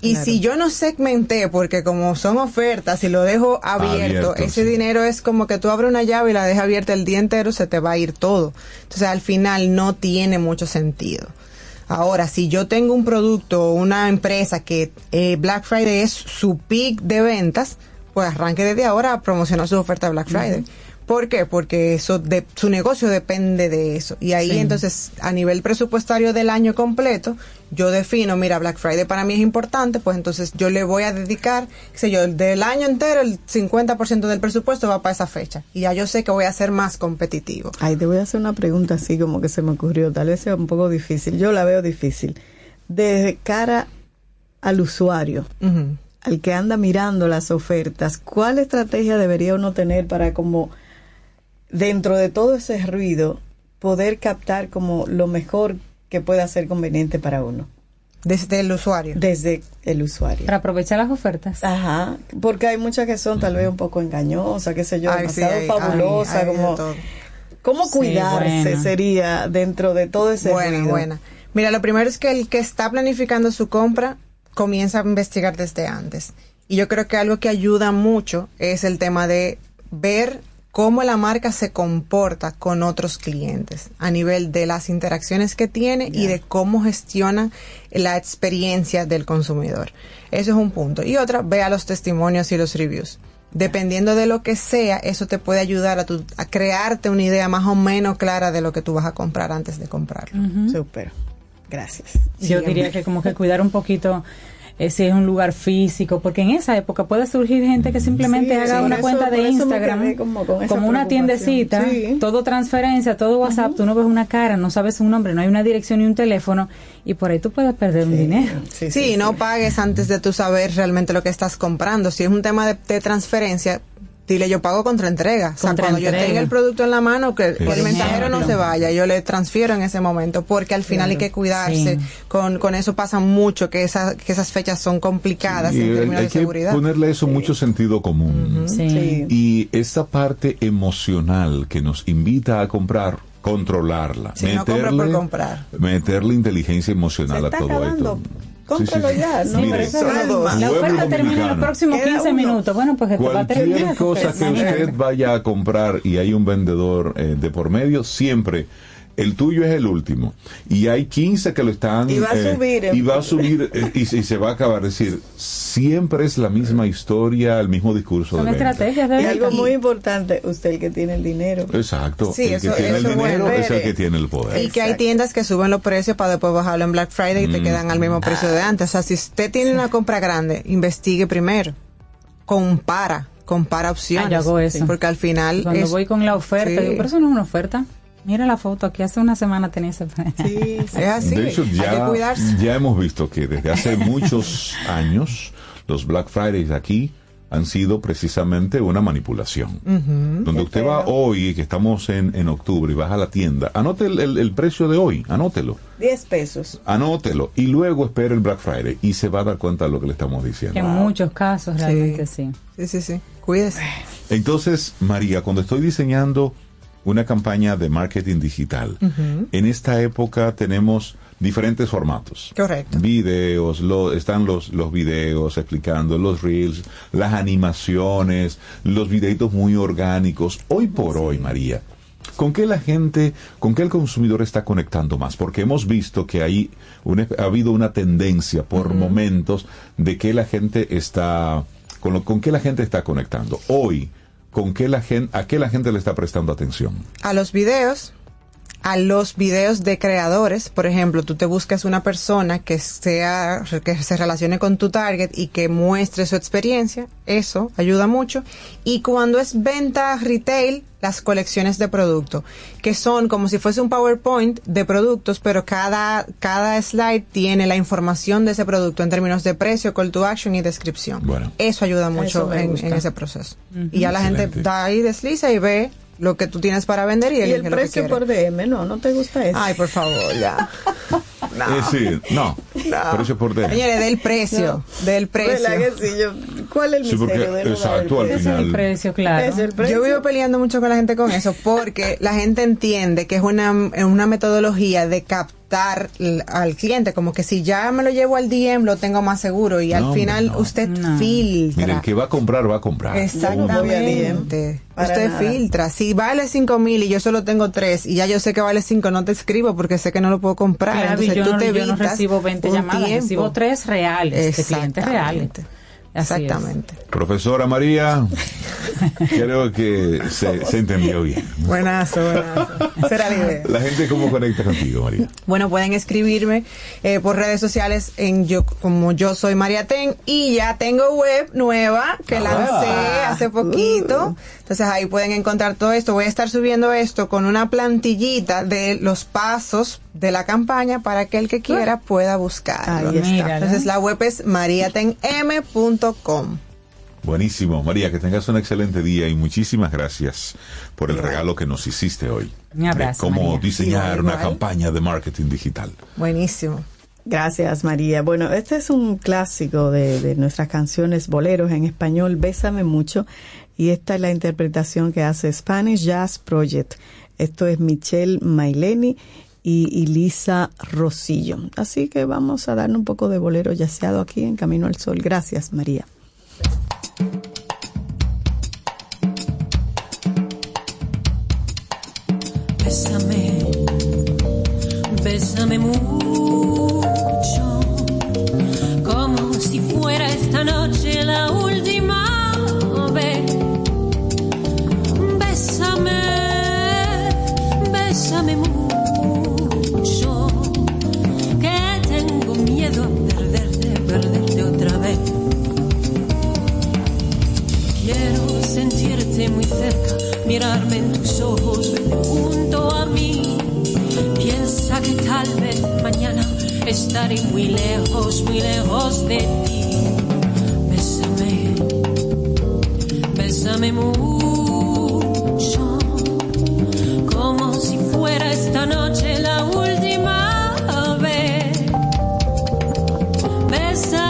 Y Claro. si yo no segmenté, porque como son ofertas y lo dejo abierto, Abierto, ese sí. dinero es como que tú abres una llave y la dejas abierta el día entero, se te va a ir todo. Entonces al final no tiene mucho sentido. Ahora, si yo tengo un producto o una empresa que eh, Black Friday es su peak de ventas, pues arranque desde ahora a promocionar su oferta Black Friday. ¿Por qué? Porque eso de, su negocio depende de eso. Y ahí Sí. entonces, a nivel presupuestario del año completo, yo defino, mira, Black Friday para mí es importante, pues entonces yo le voy a dedicar, qué sé yo, del año entero, el 50% del presupuesto va para esa fecha. Y ya yo sé que voy a ser más competitivo. Ay, te voy a hacer una pregunta así como que se me ocurrió, tal vez sea un poco difícil, yo la veo difícil. De cara al usuario, al que anda mirando las ofertas, ¿cuál estrategia debería uno tener para como dentro de todo ese ruido poder captar como lo mejor que pueda ser conveniente para uno? Desde el usuario. Desde el usuario. Para aprovechar las ofertas. Ajá, porque hay muchas que son tal vez un poco engañosas, qué sé yo, Ay, sí, demasiado hay- fabulosas, como cómo Sí, cuidarse bueno. sería dentro de todo ese Buena, ruido? buena. Mira, lo primero es que el que está planificando su compra comienza a investigar desde antes. Y yo creo que algo que ayuda mucho es el tema de ver cómo la marca se comporta con otros clientes a nivel de las interacciones que tiene y de cómo gestiona la experiencia del consumidor. Eso es un punto. Y otra, vea los testimonios y los reviews. Dependiendo de lo que sea, eso te puede ayudar a, tu- a crearte una idea más o menos clara de lo que tú vas a comprar antes de comprarlo. Súper. Gracias. Yo diría que como que cuidar un poquito eh, si es un lugar físico, porque en esa época puede surgir gente que simplemente Sí, haga sí, una eso- cuenta de Instagram como una tiendecita, Sí. todo transferencia, todo WhatsApp, tú no ves una cara, no sabes un nombre, no hay una dirección ni un teléfono y por ahí tú puedes perder un dinero. Sí, no pagues antes de tú saber realmente lo que estás comprando. Si es un tema de, de transferencia, dile yo pago contra entrega. o sea, cuando yo tenga el producto en la mano, que el mensajero no se vaya, yo le transfiero en ese momento, porque al final hay que cuidarse. Sí. Con, con eso pasa mucho, que, esa, que esas fechas son complicadas en hay- términos hay de que seguridad. ponerle eso mucho sentido común. Sí. Sí. Y esa parte emocional que nos invita a comprar, controlarla. Sí, no compra por comprar. meterle inteligencia emocional Se a todo acabando. esto. Cómpralo ya, ¿no? Mire. La oferta termina en los próximos Queda 15 uno. minutos. Bueno, pues que te va a Cualquier terminar. cosa porque que usted vaya a comprar y hay un vendedor eh, de por medio, siempre el tuyo es el último. Y hay 15 que lo están... Y va a eh, subir, Y va a subir eh, y, y se va a acabar. Es decir, siempre es la misma historia, el mismo discurso Son de estrategias de Y algo muy importante, usted el que tiene el dinero. Exacto. Sí, el eso- que tiene eso el es dinero es el que tiene el poder. Y que hay tiendas que suben los precios para después bajarlo en Black Friday y te Mm. quedan al mismo precio de antes. O sea, si usted tiene una compra grande, investigue primero. Compara, compara opciones. Ah, yo hago eso. Porque al final. Cuando es- voy con la oferta, Sí. digo, pero eso no es una oferta. Mira la foto, aquí hace una semana tenía ese Sí, es así. <laughs> de hecho, hay que ya, cuidarse. ya hemos visto que desde hace <laughs> muchos años los Black Fridays aquí han sido precisamente una manipulación. Donde usted va hoy, que estamos en, en octubre, y vas a la tienda, anote el, el- el precio de hoy, anótelo, 10 pesos. anótelo, y luego espere el Black Friday y se va a dar cuenta de lo que le estamos Que diciendo. en muchos casos realmente sí. Sí, sí, sí. Cuídese. Entonces, María, cuando estoy diseñando una campaña de marketing digital, en esta época tenemos diferentes formatos. Correcto. Videos, lo- están los, los videos explicando, los reels, las animaciones, los videitos muy orgánicos. Hoy por hoy, María, ¿con qué la gente, con qué el consumidor está conectando más? Porque hemos visto que hay una- ha habido una tendencia por momentos de que la gente está, con, lo, con qué la gente está conectando. Hoy, ¿con qué la gente, a qué la gente le está prestando atención? a los videos, a los videos de creadores, por ejemplo, tú te buscas una persona que sea que se relacione con tu target y que muestre su experiencia, eso ayuda mucho. Y cuando es venta retail, las colecciones de producto, que son como si fuese un PowerPoint de productos, pero cada cada slide tiene la información de ese producto en términos de precio, call to action y descripción. Bueno. Eso ayuda mucho en, ese proceso. Y ya la gente da ahí, desliza y ve lo que tú tienes para vender y, Y elige el lo que precio por DM, no, no te gusta eso. Ay, por favor, ya. <laughs> Es decir, no, precio por DM. Señores, del precio, del precio. ¿Verdad que sí? Yo- ¿Cuál es el Sí, porque- misterio de no el exacto, al precio? final- precio, claro. Es el precio. Yo vivo peleando mucho con la gente con eso porque la gente entiende que es una, una metodología de captar al cliente, como que si ya me lo llevo al DM lo tengo más seguro y No, al final no. usted No. filtra. Mira, el que va a comprar, va a comprar. Exactamente. Usted nada. filtra. Si vale cinco mil y yo solo tengo tres y ya yo sé que vale cinco, no te escribo porque sé que no lo puedo comprar. Claro, Entonces yo, tú no, te yo no recibo 20 un llamadas, tiempo. recibo tres reales de clientes reales. Exactamente. Así es. Exactamente. Profesora María, creo que se, se entendió bien. Buenazo, buenazo. Esa era la idea. La gente cómo conecta contigo, María. Bueno, pueden escribirme eh, por redes sociales en yo como yo soy María Ten y ya tengo web nueva que lancé hace poquito. Entonces ahí pueden encontrar todo esto. Voy a estar subiendo esto con una plantillita de los pasos de la campaña para que el que quiera pueda buscarlo. Ahí está. Entonces la web es mariatenm.com. Buenísimo. María, que tengas un excelente día y muchísimas gracias por el regalo que nos hiciste hoy. Un abrazo, De cómo María. diseñar Igual, una igual. campaña de marketing digital. Buenísimo. Gracias, María. Bueno, este es un clásico de, de nuestras canciones boleros en español, Bésame mucho, y esta es la interpretación que hace Spanish Jazz Project. Esto es Michelle Maileni y, Lisa Rosillo. Así que vamos a darle un poco de bolero yaceado aquí en Camino al Sol. Gracias, María. Bésame mucho, como si fuera esta noche sentirte muy cerca, mirarme en tus ojos, verte junto a mí. Piensa que tal vez mañana estaré muy lejos, muy lejos de ti. Bésame, bésame mucho, como si fuera esta noche la última vez. Bésame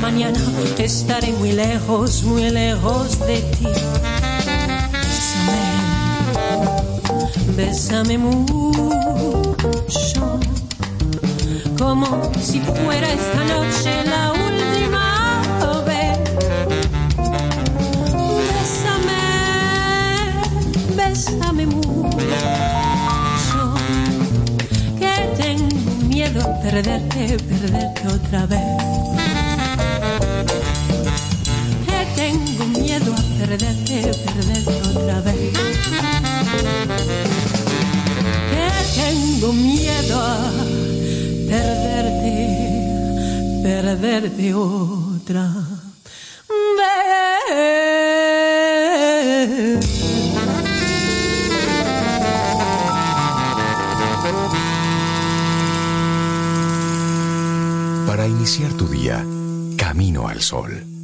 mañana estaré muy lejos, muy lejos de ti. Bésame, bésame mucho, como si fuera esta noche la última vez. Bésame, bésame mucho, que tengo miedo a perderte, perderte otra vez. Tengo miedo a perderte, perderte otra vez. Que tengo miedo a perderte, perderte otra vez. Para iniciar tu día, camino al sol.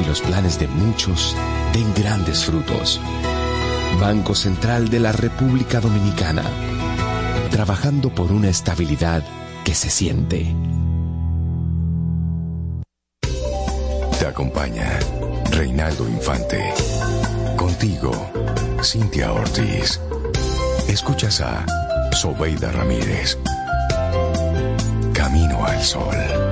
y los planes de muchos den grandes frutos. Banco Central de la República Dominicana. Trabajando por una estabilidad que se siente. Te acompaña Reinaldo Infante. Contigo, Cintia Ortiz. Escuchas a Sobeida Ramírez. Camino al sol.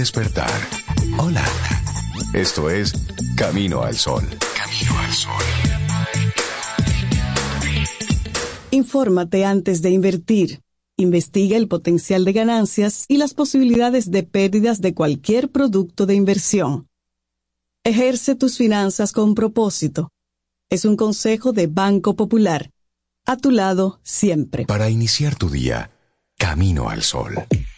despertar. Hola. Esto es Camino al Sol. Camino al Sol. Infórmate antes de invertir. Investiga el potencial de ganancias y las posibilidades de pérdidas de cualquier producto de inversión. Ejerce tus finanzas con propósito. Es un consejo de Banco Popular. A tu lado siempre. Para iniciar tu día, Camino al Sol.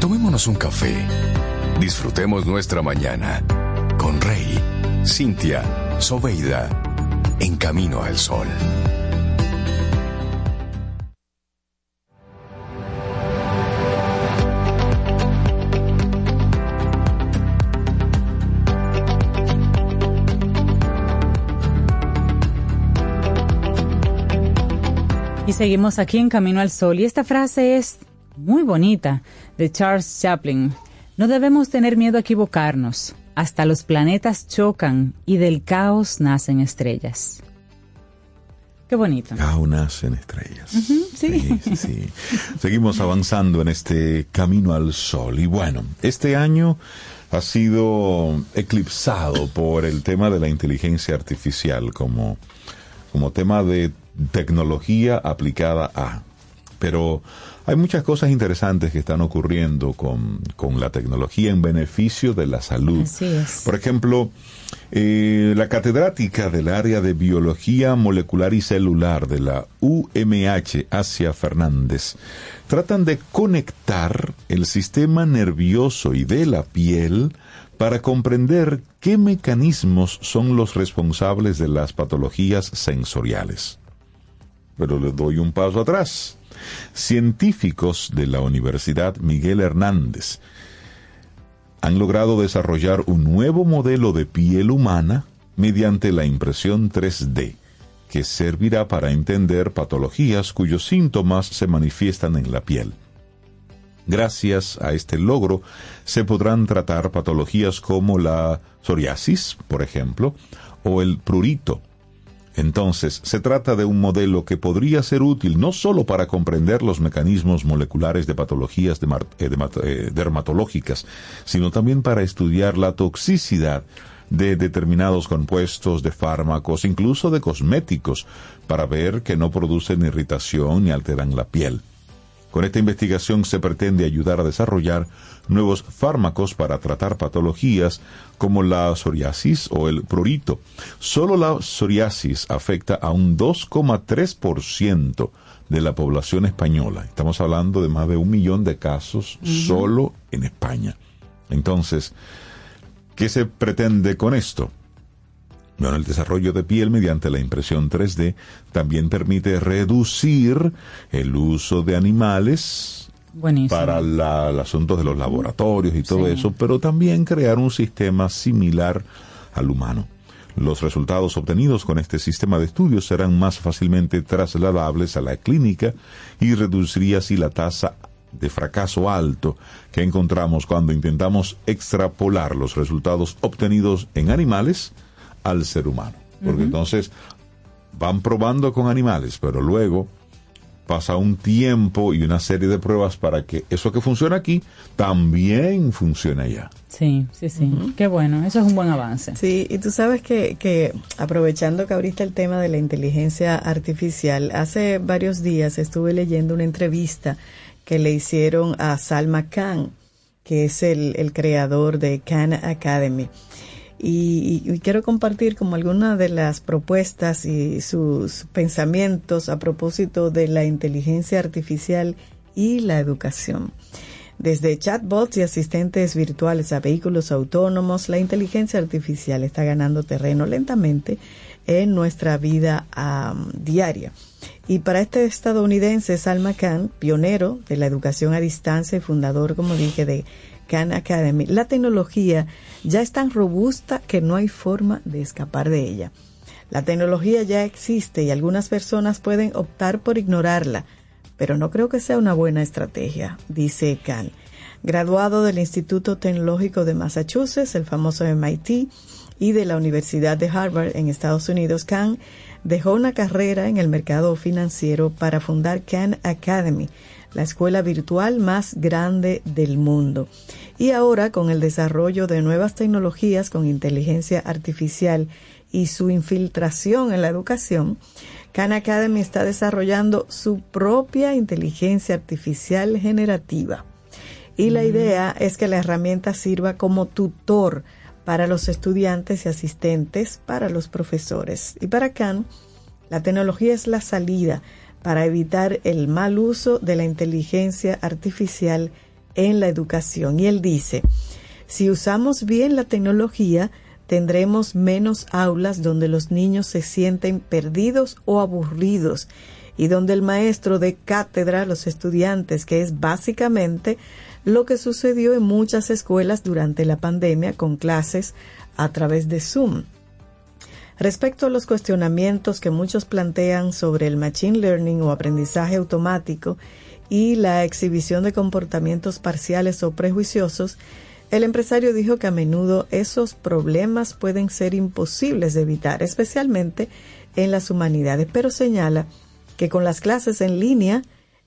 Tomémonos un café. Disfrutemos nuestra mañana con Rey, Cintia, Sobeida, en Camino al Sol. Y seguimos aquí en Camino al Sol. Y esta frase es muy bonita de Charles Chaplin. No debemos tener miedo a equivocarnos. Hasta los planetas chocan y del caos nacen estrellas. Qué bonito. Caos nacen estrellas. Sí. Sí, sí, sí. <laughs> Seguimos avanzando en este camino al sol. Y bueno, este año ha sido eclipsado por el tema de la inteligencia artificial como, como tema de tecnología aplicada a. Pero hay muchas cosas interesantes que están ocurriendo con, con la tecnología en beneficio de la salud. Así es. Por ejemplo, eh, la catedrática del área de biología molecular y celular de la UMH, Asia Fernández, tratan de conectar el sistema nervioso y de la piel para comprender qué mecanismos son los responsables de las patologías sensoriales. pero le doy un paso atrás. Científicos de la Universidad Miguel Hernández han logrado desarrollar un nuevo modelo de piel humana mediante la impresión 3D, que servirá para entender patologías cuyos síntomas se manifiestan en la piel. Gracias a este logro se podrán tratar patologías como la psoriasis, por ejemplo, o el prurito. Entonces, se trata de un modelo que podría ser útil no solo para comprender los mecanismos moleculares de patologías eh, eh, dermatológicas, sino también para estudiar la toxicidad de determinados compuestos de fármacos, incluso de cosméticos, para ver que no producen irritación ni alteran la piel. Con esta investigación se pretende ayudar a desarrollar nuevos fármacos para tratar patologías como la psoriasis o el prurito. Solo la psoriasis afecta a un 2,3% de la población española. Estamos hablando de más de un millón de casos solo en España. Entonces, ¿qué se pretende con esto? Bueno, el desarrollo de piel mediante la impresión 3D también permite reducir el uso de animales Buenísimo. para la- el asunto de los laboratorios y todo Sí. eso, pero también crear un sistema similar al humano. Los resultados obtenidos con este sistema de estudios serán más fácilmente trasladables a la clínica y reduciría así la tasa de fracaso alto que encontramos cuando intentamos extrapolar los resultados obtenidos en animales al ser humano. Porque entonces van probando con animales, pero luego pasa un tiempo y una serie de pruebas para que eso que funciona aquí también funcione allá. Sí, sí, sí. Qué bueno, eso es un buen avance. Sí, y tú sabes que, que aprovechando que ahorita el tema de la inteligencia artificial, hace varios días estuve leyendo una entrevista que le hicieron a Salma Khan, que es el, el creador de Khan Academy. Y, y- quiero compartir como algunas de las propuestas y sus pensamientos a propósito de la inteligencia artificial y la educación. Desde chatbots y asistentes virtuales a vehículos autónomos, la inteligencia artificial está ganando terreno lentamente en nuestra vida diaria. Y para este estadounidense, Salma Khan, pionero de la educación a distancia y fundador, como dije, de Khan Academy, la tecnología ya es tan robusta que no hay forma de escapar de ella. La tecnología ya existe y algunas personas pueden optar por ignorarla, pero no creo que sea una buena estrategia, dice Khan. Graduado del Instituto Tecnológico de Massachusetts, el famoso MIT, y de la Universidad de Harvard en Estados Unidos, Khan dejó una carrera en el mercado financiero para fundar Khan Academy, la escuela virtual más grande del mundo. Y ahora, con el desarrollo de nuevas tecnologías con inteligencia artificial y su infiltración en la educación, Khan Academy está desarrollando su propia inteligencia artificial generativa. Y la idea es que la herramienta sirva como tutor para los estudiantes y asistentes, para los profesores. Y para Khan, la tecnología es la salida para evitar el mal uso de la inteligencia artificial en la educación. Y él dice, si usamos bien la tecnología, tendremos menos aulas donde los niños se sienten perdidos o aburridos y donde el maestro dé cátedra a los estudiantes, que es básicamente lo que sucedió en muchas escuelas durante la pandemia con clases a través de Zoom. Respecto a los cuestionamientos que muchos plantean sobre el machine learning o aprendizaje automático y la exhibición de comportamientos parciales o prejuiciosos, el empresario dijo que a menudo esos problemas pueden ser imposibles de evitar, especialmente en las humanidades, pero señala que con las clases en línea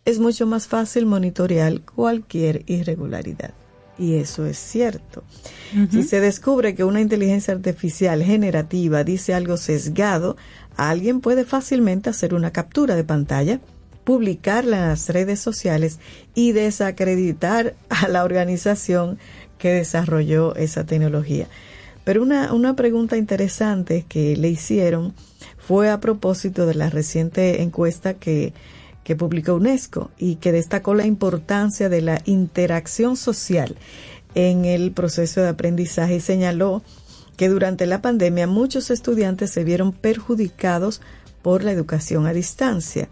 es mucho más fácil monitorear cualquier irregularidad. Y eso es cierto. Si se descubre que una inteligencia artificial generativa dice algo sesgado, alguien puede fácilmente hacer una captura de pantalla, publicarla en las redes sociales y desacreditar a la organización que desarrolló esa tecnología. Pero una, una pregunta interesante que le hicieron fue a propósito de la reciente encuesta que, que publicó UNESCO y que destacó la importancia de la interacción social en el proceso de aprendizaje y señaló que durante la pandemia muchos estudiantes se vieron perjudicados por la educación a distancia.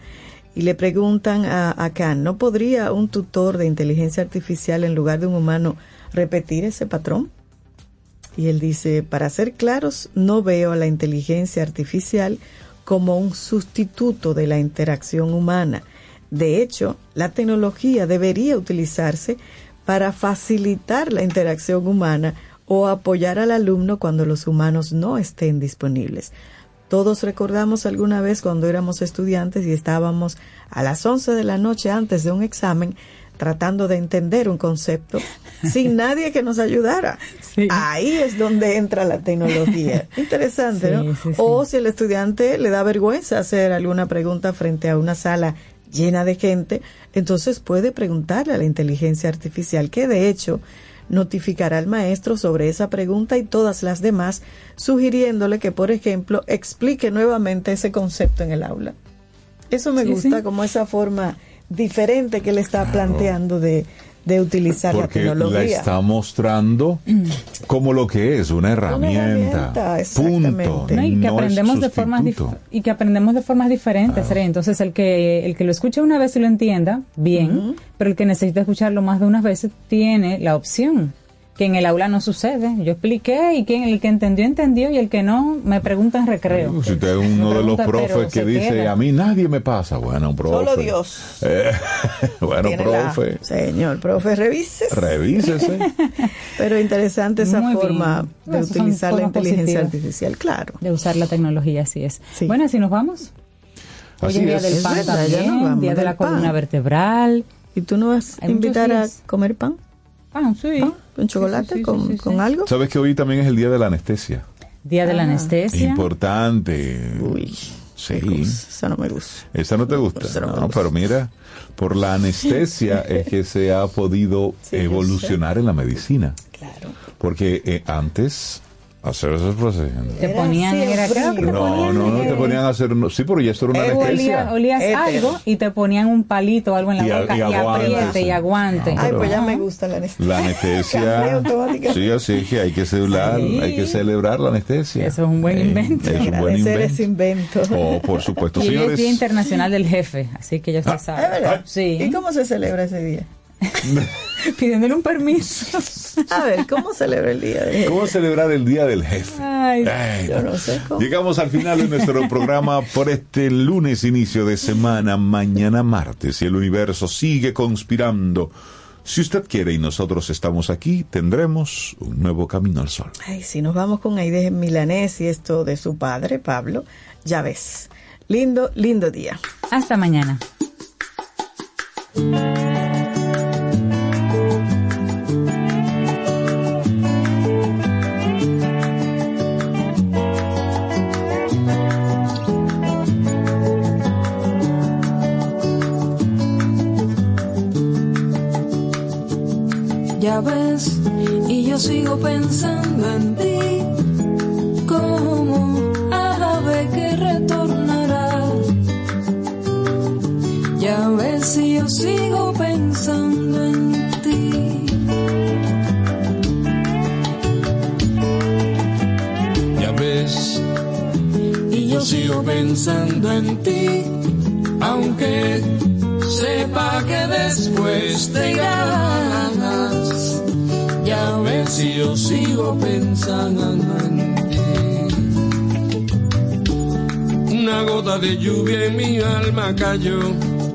Y le preguntan a, a ¿no podría un tutor de inteligencia artificial en lugar de un humano repetir ese patrón? Y él dice, para ser claros, no veo a la inteligencia artificial como un sustituto de la interacción humana. De hecho, la tecnología debería utilizarse para facilitar la interacción humana o apoyar al alumno cuando los humanos no estén disponibles. Todos recordamos alguna vez cuando éramos estudiantes y estábamos a las 11 de la noche antes de un examen tratando de entender un concepto sin <laughs> nadie que nos ayudara. Ahí es donde entra la tecnología. <laughs> Interesante, ¿no? Sí, sí, sí. O si el estudiante le da vergüenza hacer alguna pregunta frente a una sala llena de gente, entonces puede preguntarle a la inteligencia artificial que de hecho notificará al maestro sobre esa pregunta y todas las demás, sugiriéndole que, por ejemplo, explique nuevamente ese concepto en el aula. Eso me gusta, como esa forma diferente que le está planteando de, de utilizar la Porque la tecnología. está mostrando como lo que es, una herramienta. herramienta, punto. No, y que No aprendemos de formas y que aprendemos de formas diferentes entonces el que el que lo escuche una vez y lo entienda bien pero el que necesita escucharlo más de unas veces tiene la opción que en el aula no sucede yo expliqué y quien el que entendió entendió y el que no me pregunta en recreo Si usted es uno de los profes que dice, queda. a mí nadie me pasa. Bueno, profe. Solo Dios. Eh, <laughs> bueno, la- profe. Señor, profe, revise. Revísese. <laughs> Pero interesante esa Muy bien. forma de Esas utilizar la inteligencia positivas. artificial, claro. de usar la tecnología así es bueno así nos vamos hoy Así es día es. del Es pan verdad, también vamos día de la columna vertebral ¿Y tú no vas a invitar a comer pan? Pan sí ¿Con chocolate? ¿Con, con algo? ¿Sabes que hoy también es el día de la anestesia? día de la anestesia Importante. Uy. Sí. Esa no me gusta. ¿Esa no te gusta? Esa no No, gusta. pero mira, por la anestesia <laughs> es que se ha podido Sí, evolucionar en la medicina. Claro. Porque eh, antes, hacer esos procedimientos. te ponían era que No, no, no te ponían a hacer. sí, pero ya esto era una Eh, anestesia. olía- olías Éter. algo y te ponían un palito o algo en la Y boca y y, apriete y aguante. No, Ay, pues ya me gusta la anestesia. La anestesia. <laughs> Sí, así que hay que celebrar, Sí. hay que celebrar la anestesia. Eso es un buen Eh, invento. Es un buen invento. ese invento. Oh, por supuesto, Y hoy es señores. Día Internacional del Jefe, así que ya usted sabe. ¿Es verdad? Sí. ¿Y cómo se celebra ese día? <laughs> Pidiéndole un permiso. A ver, ¿cómo celebra el día de ¿Cómo celebrar el Día del Jefe? Ay, Ay, Yo no sé cómo. Llegamos al final de nuestro programa por este lunes inicio de semana, mañana martes, y el universo sigue conspirando. Si usted quiere y nosotros estamos aquí, tendremos un nuevo camino al sol. Ay, si nos vamos con Aide Milanés y esto de su padre, Pablo, ya ves. Lindo, lindo día. Hasta mañana. Ya ves, y yo sigo pensando en ti como ave que retornará. Ya ves, y yo sigo pensando en ti. Ya ves, y yo sigo pensando en ti, aunque sepa que después te irás. Y yo sigo pensando en ti. Una gota de lluvia en mi alma cayó,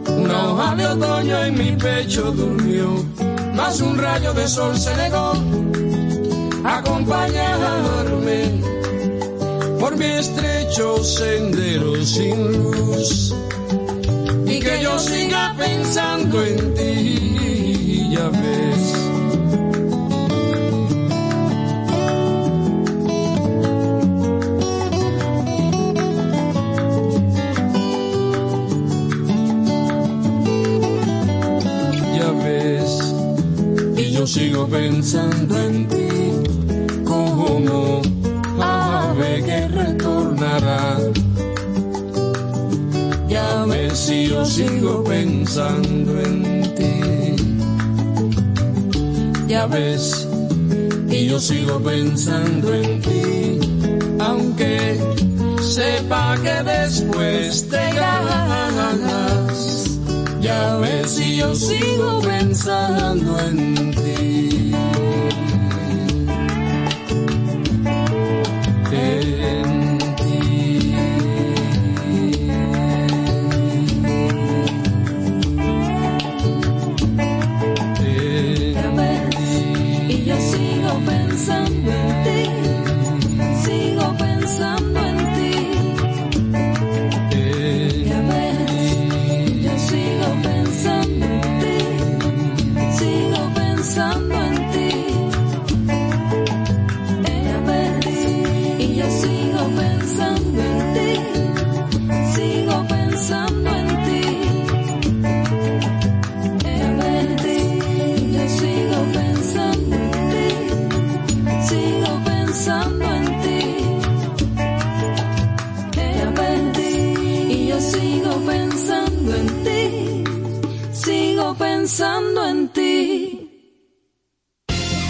una hoja de otoño en mi pecho durmió, más un rayo de sol se negó a acompañarme por mi estrecho sendero sin luz y que yo siga pensando en ti, ya ves. yo sigo pensando en ti como ave que retornará. Ya ves si yo sigo pensando en ti. Ya ves, y yo sigo pensando en ti, aunque sepa que después te ganas ya ves si yo sigo pensando en ti.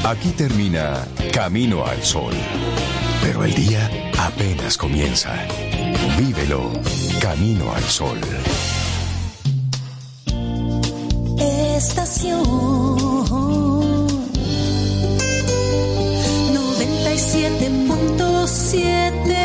Aquí termina Camino al Sol. Pero el día apenas comienza. Vívelo Camino al Sol. Estación 97.7